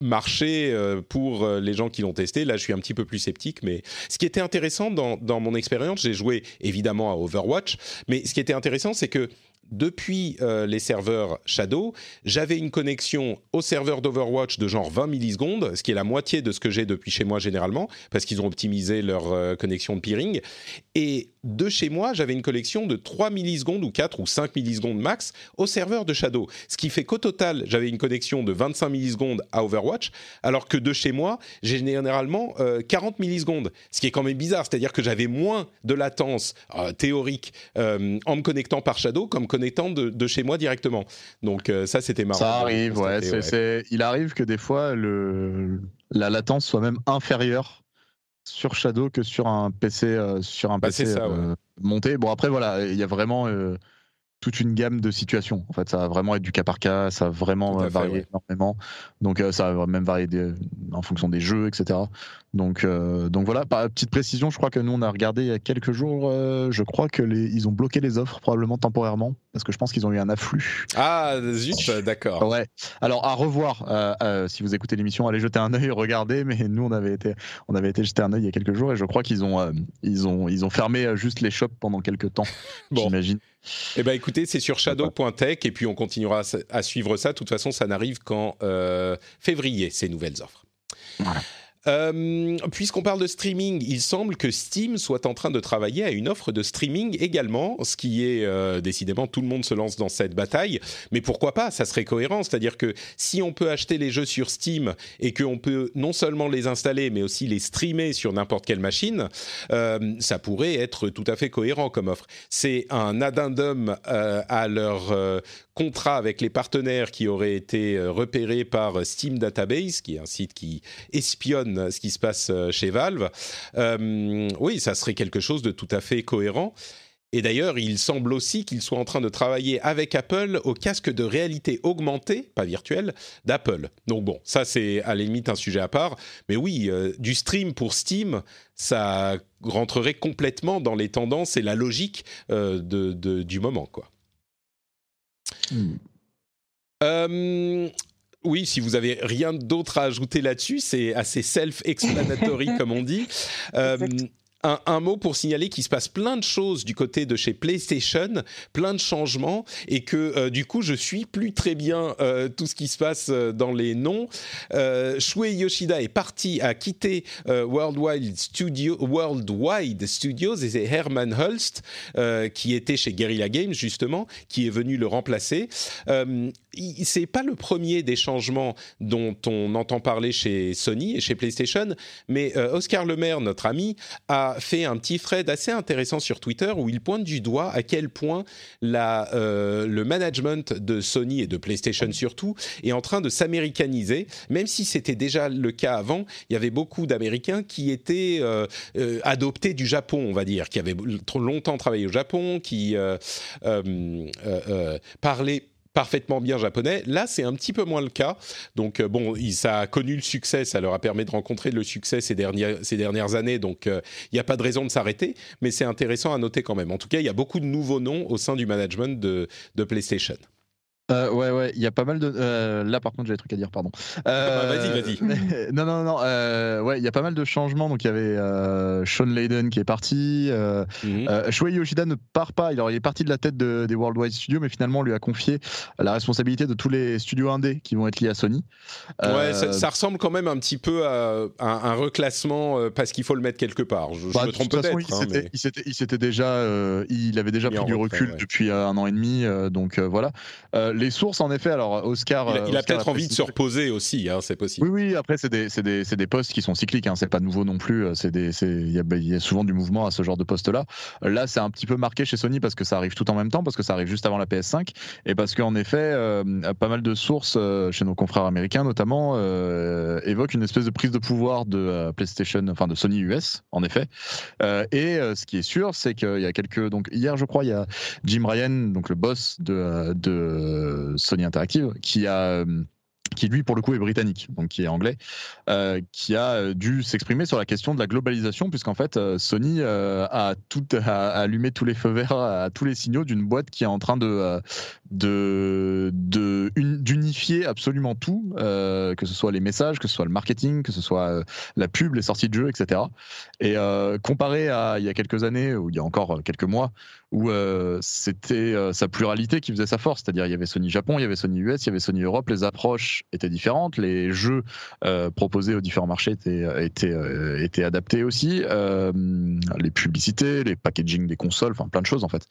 A: marcher pour les gens qui l'ont testé. Là, je suis un petit peu plus sceptique, mais ce qui était intéressant dans, dans mon expérience, j'ai joué évidemment à Overwatch, mais ce qui était intéressant, c'est que depuis euh, les serveurs Shadow, j'avais une connexion au serveur d'Overwatch de genre 20 millisecondes, ce qui est la moitié de ce que j'ai depuis chez moi généralement, parce qu'ils ont optimisé leur euh, connexion de peering. Et de chez moi, j'avais une collection de 3 millisecondes ou 4 ou 5 millisecondes max au serveur de Shadow. Ce qui fait qu'au total, j'avais une connexion de 25 millisecondes à Overwatch, alors que de chez moi, j'ai généralement 40 euh, millisecondes. Ce qui est quand même bizarre, c'est-à-dire que j'avais moins de latence théorique en me connectant par Shadow comme étant de, chez moi directement. Donc euh, ça, c'était marrant.
C: Ça arrive, ouais, Il arrive que des fois, le, la latence soit même inférieure sur Shadow que sur un PC, euh, sur un bah, PC euh, monté. Bon, après, voilà, il y a vraiment toute une gamme de situations. En fait, ça va vraiment être du cas par cas, ça va vraiment varier énormément. Donc, ça va même varier en fonction des jeux, etc. Donc, euh, donc voilà, petite précision, je crois que nous on a regardé il y a quelques jours, euh, je crois que les, ils ont bloqué les offres probablement temporairement parce que je pense qu'ils ont eu un afflux.
A: Ah zut, d'accord.
C: Ouais. Alors à revoir, euh, si vous écoutez l'émission, allez jeter un œil, regardez. Mais nous on avait été, on avait été jeter un œil il y a quelques jours et je crois qu'ils ont, ils ont, ils ont fermé juste les shops pendant quelques temps. bon. J'imagine.
A: Eh ben écoutez, c'est sur shadow.tech et puis on continuera à suivre ça. De toute façon, ça n'arrive qu'en février ces nouvelles offres. Voilà. Euh, puisqu'on parle de streaming, il semble que Steam soit en train de travailler à une offre de streaming également, ce qui est euh, décidément tout le monde se lance dans cette bataille. Mais pourquoi pas? Ça serait cohérent, c'est-à-dire que si on peut acheter les jeux sur Steam et qu'on peut non seulement les installer mais aussi les streamer sur n'importe quelle machine, euh, ça pourrait être tout à fait cohérent comme offre. C'est un addendum à leur contrat avec les partenaires qui auraient été euh, repérés par Steam Database, qui est un site qui espionne ce qui se passe euh, chez Valve, euh, oui, ça serait quelque chose de tout à fait cohérent. Et d'ailleurs, il semble aussi qu'ils soient en train de travailler avec Apple au casque de réalité augmentée, pas virtuelle, d'Apple. Donc bon, ça c'est à la limite un sujet à part. Mais oui, du stream pour Steam, ça rentrerait complètement dans les tendances et la logique du moment, quoi. Hmm. Euh, oui, si vous avez rien d'autre à ajouter là-dessus, c'est assez self-explanatory comme on dit. Euh, un, mot pour signaler qu'il se passe plein de choses du côté de chez PlayStation, plein de changements, et que euh, du coup je suis plus très bien euh, tout ce qui se passe euh, dans les noms. Shuei Yoshida est parti, a quitté Worldwide, Studio, Worldwide Studios, et c'est Herman Hulst qui était chez Guerrilla Games justement, qui est venu le remplacer. c'est pas le premier des changements dont on entend parler chez Sony et chez PlayStation, mais Oscar Lemaire, notre ami, a fait un petit thread assez intéressant sur Twitter où il pointe du doigt à quel point la, euh, le management de Sony et de PlayStation surtout est en train de s'américaniser. Même si c'était déjà le cas avant, il y avait beaucoup d'Américains qui étaient euh, euh, adoptés du Japon, on va dire, qui avaient longtemps travaillé au Japon, qui parlaient parfaitement bien japonais. Là, c'est un petit peu moins le cas. Donc, euh, bon, ça a connu le succès, ça leur a permis de rencontrer le succès ces dernières, ces dernières années. Donc, euh, il n'y a pas de raison de s'arrêter, mais c'est intéressant à noter quand même. En tout cas, il y a beaucoup de nouveaux noms au sein du management de, de PlayStation.
C: Euh, ouais, ouais, il y a pas mal de. Euh, là, par contre, j'ai des trucs à dire, pardon.
A: Euh, vas-y, vas-y.
C: non, non, non. ouais, il y a pas mal de changements. Donc, il y avait Sean Layden qui est parti. Mm Shuei Yoshida ne part pas. Il, est parti de la tête des Worldwide Studios, mais finalement, on lui a confié la responsabilité de tous les studios indés qui vont être liés à Sony.
A: Ouais, ça, ressemble quand même un petit peu à un, reclassement parce qu'il faut le mettre quelque part. Je, bah, me trompe peut-être.
C: Hein, il s'était déjà, il avait déjà pris du recul depuis un an et demi. donc voilà les sources, en effet, alors Oscar.
A: Il a, peut-être envie de se reposer aussi, hein, c'est possible.
C: Oui, oui, après, c'est des, des, des, postes qui sont cycliques, hein, c'est pas nouveau non plus. Il y, y, a souvent du mouvement à ce genre de poste-là. Là, c'est un petit peu marqué chez Sony parce que ça arrive tout en même temps, parce que ça arrive juste avant la PS5, et parce qu'en effet, euh, pas mal de sources, euh, chez nos confrères américains notamment, euh, évoquent une espèce de prise de pouvoir de PlayStation, enfin de Sony US, en effet. et ce qui est sûr, c'est qu'il y a quelques. Donc, hier, je crois, il y a Jim Ryan, donc le boss de, de Sony Interactive, qui a euh, qui lui pour le coup est britannique, donc qui est anglais, euh, qui a euh, dû s'exprimer sur la question de la globalisation, puisqu'en fait Sony a tout a allumé tous les feux verts, à tous les signaux d'une boîte qui est en train de de d'unifier absolument tout, que ce soit les messages, que ce soit le marketing, que ce soit la pub, les sorties de jeux, etc. Et comparé à il y a quelques années ou il y a encore quelques mois où euh, c'était euh, sa pluralité qui faisait sa force. C'est-à-dire, il y avait Sony Japon, il y avait Sony US, il y avait Sony Europe. Les approches étaient différentes, les jeux euh, proposés aux différents marchés étaient, étaient, étaient adaptés aussi. les publicités, les packaging des consoles, enfin plein de choses en fait.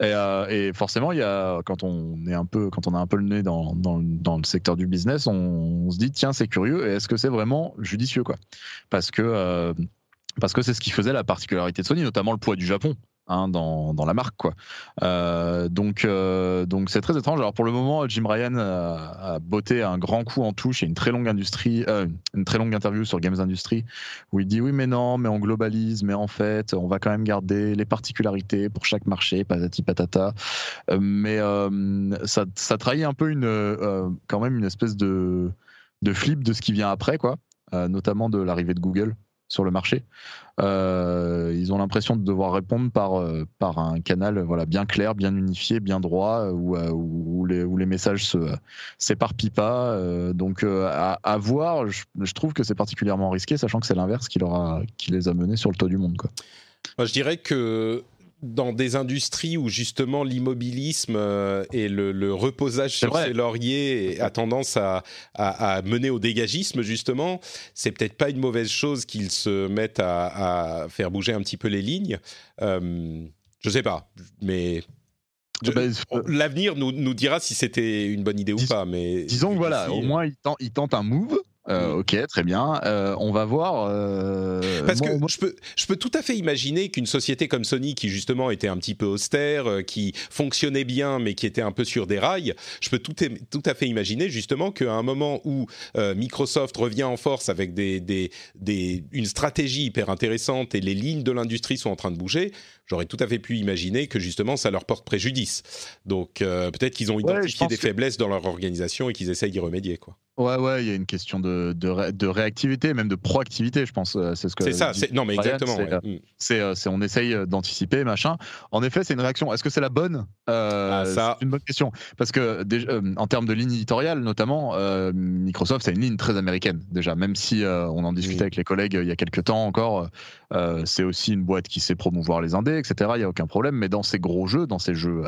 C: Et, et, forcément, il y a quand on est un peu, quand on a un peu le nez dans, dans, dans le secteur du business, on, on se dit tiens, c'est curieux. Et est-ce que c'est vraiment judicieux quoi? Parce que parce que c'est ce qui faisait la particularité de Sony, notamment le poids du Japon. Hein, dans, la marque quoi. Euh, donc euh, donc c'est très étrange. Alors pour le moment, Jim Ryan a, a, botté un grand coup en touche et une très longue industrie, euh, une très longue interview sur Games Industry où il dit oui mais non, mais on globalise, mais en fait on va quand même garder les particularités pour chaque marché, patati patata. Mais ça, ça trahit un peu une quand même une espèce de de flip de ce qui vient après quoi, notamment de l'arrivée de Google sur le marché. Euh, ils ont l'impression de devoir répondre par, euh, par un canal voilà, bien clair, bien unifié, bien droit, où, euh, où, les, où les messages se s'éparpillent pas. donc à, voir, je, trouve que c'est particulièrement risqué, sachant que c'est l'inverse qui, qui les a menés sur le toit du monde. Quoi.
A: Je dirais que dans des industries où justement l'immobilisme euh, et le, reposage sur ses lauriers a tendance à, mener au dégagisme justement, c'est peut-être pas une mauvaise chose qu'ils se mettent à, faire bouger un petit peu les lignes. Euh, je sais pas, mais bah, L'avenir nous, nous, dira si c'était une bonne idée ou pas. Mais
C: disons voilà, au moins il tente un move euh, ok, très bien. Euh, on va voir. Euh,
A: Parce que Je, peux, je peux tout à fait imaginer qu'une société comme Sony, qui justement était un petit peu austère, qui fonctionnait bien, mais qui était un peu sur des rails, je peux tout, tout à fait imaginer justement qu'à un moment où Microsoft revient en force avec des, des, des, une stratégie hyper intéressante et les lignes de l'industrie sont en train de bouger, j'aurais tout à fait pu imaginer que justement ça leur porte préjudice. Donc peut-être qu'ils ont identifié des faiblesses dans leur organisation et qu'ils essayent d'y remédier. Quoi.
C: Ouais, ouais, il y a une question de, de, de, réactivité, même de proactivité, je pense. Euh, c'est ce que.
A: C'est ça. Non, mais exactement.
C: Euh, mm. euh, C'est, on essaye d'anticiper, machin. En effet, c'est une réaction. Est-ce que c'est la bonne?
A: Ah, ça...
C: C'est une bonne question, parce que déjà, en termes de ligne éditoriale, notamment, Microsoft, c'est une ligne très américaine déjà. Même si on en discutait avec les collègues il y a quelques temps encore, c'est aussi une boîte qui sait promouvoir les indés, etc. Il y a aucun problème. Mais dans ces gros jeux, dans ces jeux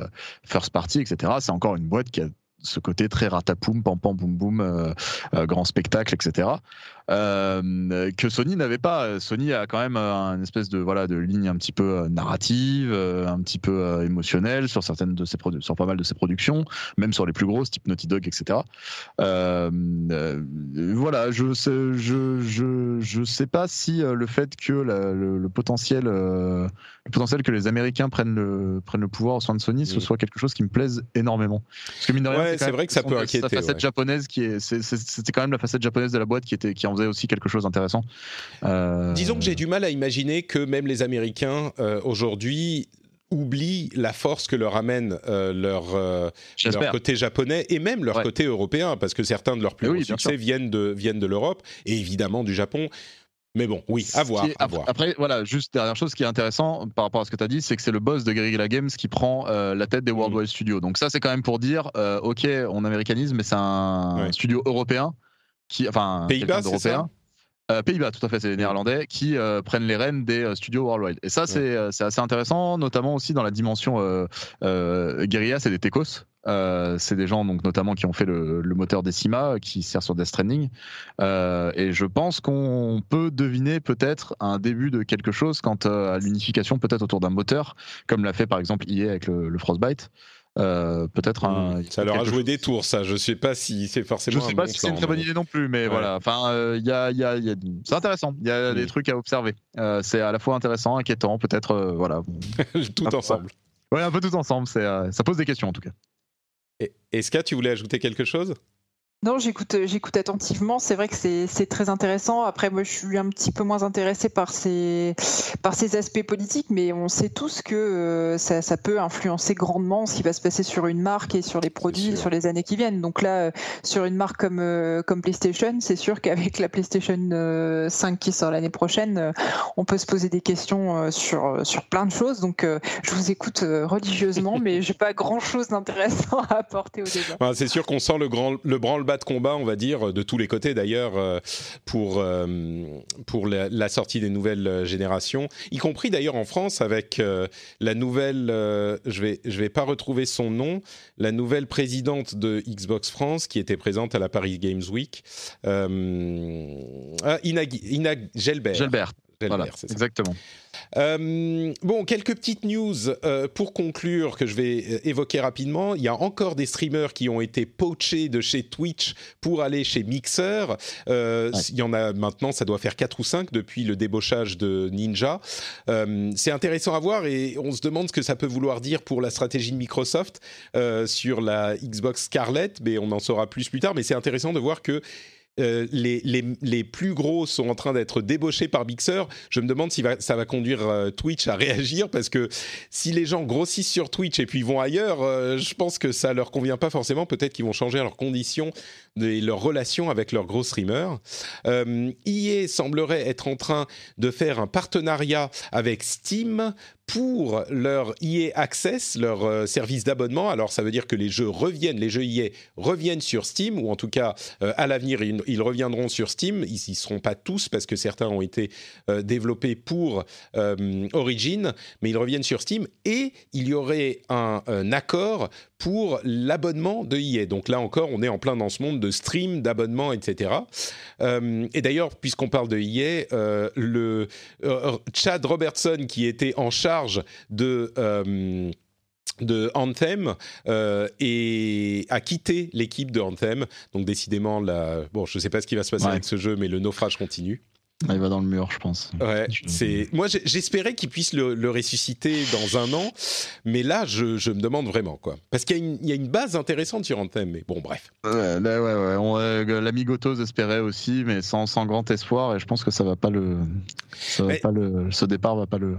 C: first party, etc., c'est encore une boîte qui a ce côté très ratapoum, pam pam boum boum, euh, euh, grand spectacle, etc. Euh, que Sony n'avait pas. Sony a quand même une espèce de voilà de ligne un petit peu narrative, un petit peu émotionnelle sur certaines de ses sur pas mal de ses productions, même sur les plus grosses type Naughty Dog, etc. voilà, je sais, je, je, je sais pas si le fait que le, potentiel le potentiel que les Américains prennent le prennent le pouvoir au sein de Sony, ce soit quelque chose qui me plaise énormément.
A: Parce que mine de rien, c'est vrai que ça peut inquiéter.
C: La facette japonaise qui est, c'était quand même la facette japonaise de la boîte qui était, qui en faisait aussi quelque chose d'intéressant.
A: Euh, Disons que j'ai du mal à imaginer que même les Américains euh, aujourd'hui oublient la force que leur amène euh, leur, leur, côté japonais et même leur côté européen, parce que certains de leurs plus gros succès viennent de, viennent de l'Europe et évidemment du Japon Mais bon, oui, à voir,
C: Qui est-
A: à
C: après,
A: voir.
C: après, voilà, juste dernière chose qui est intéressant par rapport à ce que tu as dit, c'est que c'est le boss de Guerrilla Games qui prend euh, la tête des. Worldwide Studios. Donc ça, c'est quand même pour dire, ok, on américanise, mais c'est un
A: Ouais.
C: studio européen qui, enfin,
A: Pays-Bas.
C: Euh, Pays-Bas, tout à fait, c'est les Néerlandais qui euh, prennent les rênes des euh, studios Worldwide. Et ça, c'est assez intéressant, notamment aussi dans la dimension guérilla, c'est des techos. Euh, c'est des gens donc notamment qui ont fait le, le moteur Decima euh, qui sert sur Death Stranding et je pense qu'on peut deviner peut-être un début de quelque chose quant à l'unification peut-être autour d'un moteur comme l'a fait par exemple EA avec le, le Frostbite Euh, peut-être un
A: Mm. Ça leur a joué
C: chose-
A: des tours, ça. Je sais pas si c'est forcément
C: je sais
A: un
C: pas
A: bon
C: si c'est une très bonne idée non plus, mais
A: Ouais.
C: voilà. Enfin, euh, il y a, il y a- il y a- c'est intéressant. Il y a des
A: Oui.
C: trucs à observer. Euh, c'est à la fois intéressant, inquiétant, peut-être, euh, voilà.
A: Tout ensemble.
C: Ouais, un peu tout ensemble. C'est, euh, ça pose des questions en tout cas.
A: Et- Eska, tu voulais ajouter quelque chose?
B: Non, j'écoute, euh, j'écoute attentivement. C'est vrai que c'est c'est très intéressant. Après, moi, je suis un petit peu moins intéressée par ces, par ces aspects politiques, mais on sait tous que euh, ça, ça peut influencer grandement ce qui va se passer sur une marque et sur les produits sur les années qui viennent. Donc là, euh, sur une marque comme, euh, comme PlayStation, c'est sûr qu'avec la PlayStation euh, 5 qui sort l'année prochaine, on peut se poser des questions sur, sur plein de choses. Donc, je vous écoute religieusement, mais j'ai pas grand-chose d'intéressant à apporter au débat.
A: Enfin, C'est sûr qu'on sent le, grand, le de combat, on va dire, de tous les côtés d'ailleurs, euh, pour, euh, pour la, sortie des nouvelles euh, générations, y compris d'ailleurs en France avec la nouvelle, je vais, je vais pas retrouver son nom, la nouvelle présidente de Xbox France qui était présente à la Paris Games Week, euh, ah, Ina, Ina Gelbert.
C: Gelbert,
A: Gelbert,
C: voilà,
A: ça.
C: exactement.
A: Euh, bon, quelques petites news euh, pour conclure que je vais euh, évoquer rapidement. Il y a encore des streamers qui ont été poachés de chez Twitch pour aller chez Mixer. Euh,
C: Ouais.
A: Il y en a maintenant, ça doit faire 4 ou 5 depuis le débauchage de Ninja. C'est intéressant à voir et on se demande ce que ça peut vouloir dire pour la stratégie de Microsoft sur la Xbox Scarlett, mais on en saura plus plus tard. Mais c'est intéressant de voir que euh, les, plus gros sont en train d'être débauchés par Mixer. Je me demande si ça va conduire euh, Twitch à réagir parce que si les gens grossissent sur Twitch et puis vont ailleurs, euh, je pense que ça leur convient pas forcément. Peut-être qu'ils vont changer leurs conditions et leurs relations avec leurs gros streamers. Euh, EA semblerait être en train de faire un partenariat avec Steam pour leur EA Access, leur euh, service d'abonnement. Alors ça veut dire que les jeux reviennent, les jeux EA reviennent sur Steam, ou en tout cas euh, à l'avenir ils, reviendront sur Steam. Ils ne seront pas tous parce que certains ont été euh, développés pour Origin, mais ils reviennent sur Steam. Et il y aurait un accord pour l'abonnement de EA. Donc là encore, on est en plein dans ce monde de stream, d'abonnement, etc. Euh, et d'ailleurs, puisqu'on parle de EA, euh, le euh, Chad Robertson qui était en charge de euh, de Anthem euh, et a quitté l'équipe de Anthem. Donc décidément, la... bon, je ne sais pas ce qui va se passer
C: Ouais.
A: avec ce jeu, mais le naufrage continue.
C: Ah, Il va dans le mur, je pense.
A: Ouais, c'est moi j'espérais qu'il puisse le, le ressusciter dans un an, mais là je, je me demande vraiment quoi, parce qu'il y, a une- il y a une base intéressante sur Anthem, mais bon bref.
C: Ouais, là, ouais, ouais. On, euh, L'ami Gotos espérait aussi, mais sans, sans grand espoir. Et je pense que ça va pas le, ça va
A: Mais-
C: pas le, ce départ va pas le,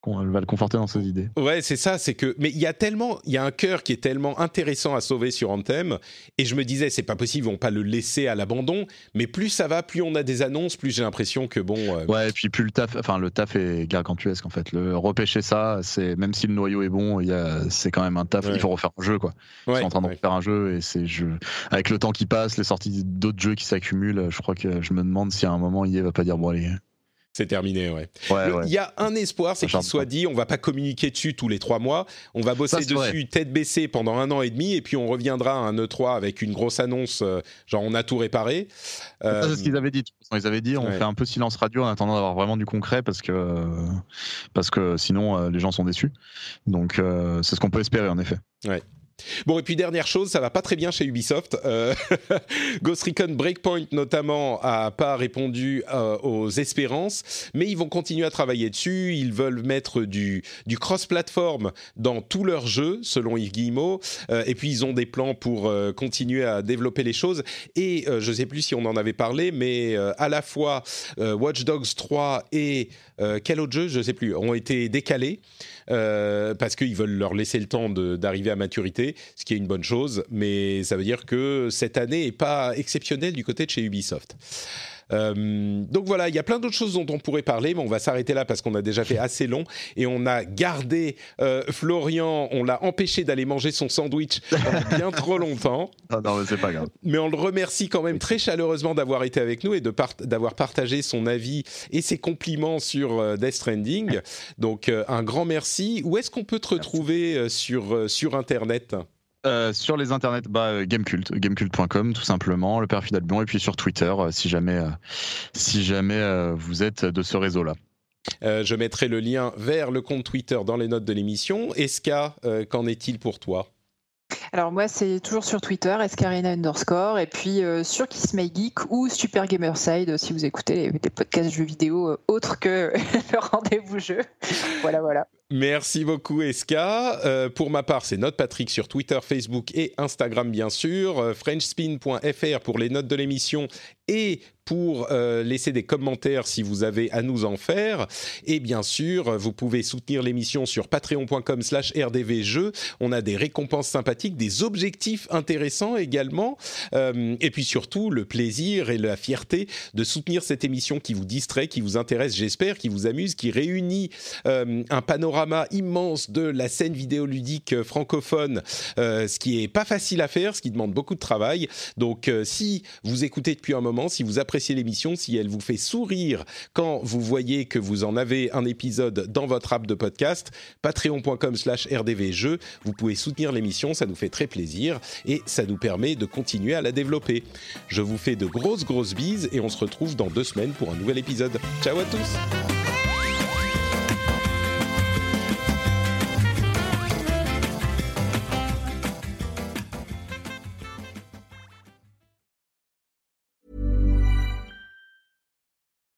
C: qu'on va le conforter dans ses idées.
A: Ouais, c'est ça, c'est que mais il y a tellement, il y a un cœur qui est tellement intéressant à sauver sur Anthem, et je me disais c'est pas possible, ils vont pas le laisser à l'abandon, mais plus ça va, plus on a des annonces, plus j'ai l'impression que bon. euh,
C: Ouais, et puis plus le taf, enfin le taf est gargantuesque en fait. Le repêcher ça, c'est même si le noyau est bon, il y a, c'est quand même un taf.
A: Ouais.
C: Il faut refaire un jeu quoi. Ils
A: ouais,
C: sont en train de
A: ouais.
C: refaire un jeu et c'est avec le temps qui passe, les sorties d'autres jeux qui s'accumulent. Je crois que je me demande si à un moment il va pas dire bon allez.
A: C'est terminé, ouais.
C: Ouais, ouais.
A: Il y a un espoir, c'est qu'il soit dit, on va pas communiquer dessus tous les trois mois, on va bosser
C: Ça, c'est vrai.
A: dessus tête baissée pendant un an et demi, et puis on reviendra à un E3 avec une grosse annonce, euh, genre on a tout réparé.
C: Ça,
A: Euh,
C: c'est ce qu'ils avaient dit. Ils avaient dit, on
A: Ouais.
C: fait un peu silence radio en attendant d'avoir vraiment du concret parce que parce que sinon euh, les gens sont déçus. Donc euh, c'est ce qu'on peut espérer en effet.
A: Bon, et puis dernière chose, ça va pas très bien chez Ubisoft. Euh, Ghost Recon Breakpoint, notamment, a pas répondu euh, aux espérances, mais ils vont continuer à travailler dessus. Ils veulent mettre du, cross-platform dans tous leurs jeux, selon Yves Guillemot. Euh, et puis, ils ont des plans pour continuer à développer les choses. Et je sais plus si on en avait parlé, mais à la fois Watch Dogs 3 et euh, quel autre jeu, je sais plus, ont été décalés euh, parce qu'ils veulent leur laisser le temps d'arriver à maturité, ce qui est une bonne chose, mais ça veut dire que cette année est pas exceptionnelle du côté de chez Ubisoft. Euh, donc voilà, il y a plein d'autres choses dont on pourrait parler, mais on va s'arrêter là parce qu'on a déjà fait assez long et on a gardé euh, Florian, on l'a empêché d'aller manger son sandwich bien trop longtemps.
C: Ah non, mais c'est pas grave.
A: Mais on le remercie quand même très chaleureusement d'avoir été avec nous et de d'avoir partagé son avis et ses compliments sur euh, Death Stranding. Donc un grand merci. Où est-ce qu'on peut te retrouver sur, sur Internet?
C: Euh, sur les internets, bah, euh, Gamecult, gamecult.com tout simplement, le père Albion, et puis sur Twitter euh, si jamais, si jamais vous êtes de ce réseau-là.
A: je mettrai le lien vers le compte Twitter dans les notes de l'émission. Eska, qu'en est-il pour toi?
B: Alors moi, c'est toujours sur Twitter, escarina underscore, et puis sur Kiss My Geek ou Super Gamerside si vous écoutez des podcasts jeux vidéo autres que le rendez-vous jeu. voilà, voilà.
A: Merci beaucoup Eska. Euh, pour ma part, c'est Note Patrick sur Twitter, Facebook et Instagram bien sûr. Euh, Frenchspin.fr pour les notes de l'émission et pour euh, laisser des commentaires si vous avez à nous en faire. Et bien sûr, vous pouvez soutenir l'émission sur patreon.com slash rdvjeux. On a des récompenses sympathiques, des objectifs intéressants également. Et puis surtout, le plaisir et la fierté de soutenir cette émission qui vous distrait, qui vous intéresse, j'espère, qui vous amuse, qui réunit un panorama immense de la scène vidéoludique francophone, ce qui est pas facile à faire, ce qui demande beaucoup de travail. Donc si vous écoutez depuis un moment, si vous appréciez l'émission, si elle vous fait sourire quand vous voyez que vous en avez un épisode dans votre app de podcast, patreon.com slash rdvjeux, vous pouvez soutenir l'émission, ça nous fait très plaisir et ça nous permet de continuer à la développer. Je vous fais de grosses grosses bises et on se retrouve dans deux semaines pour un nouvel épisode. Ciao à tous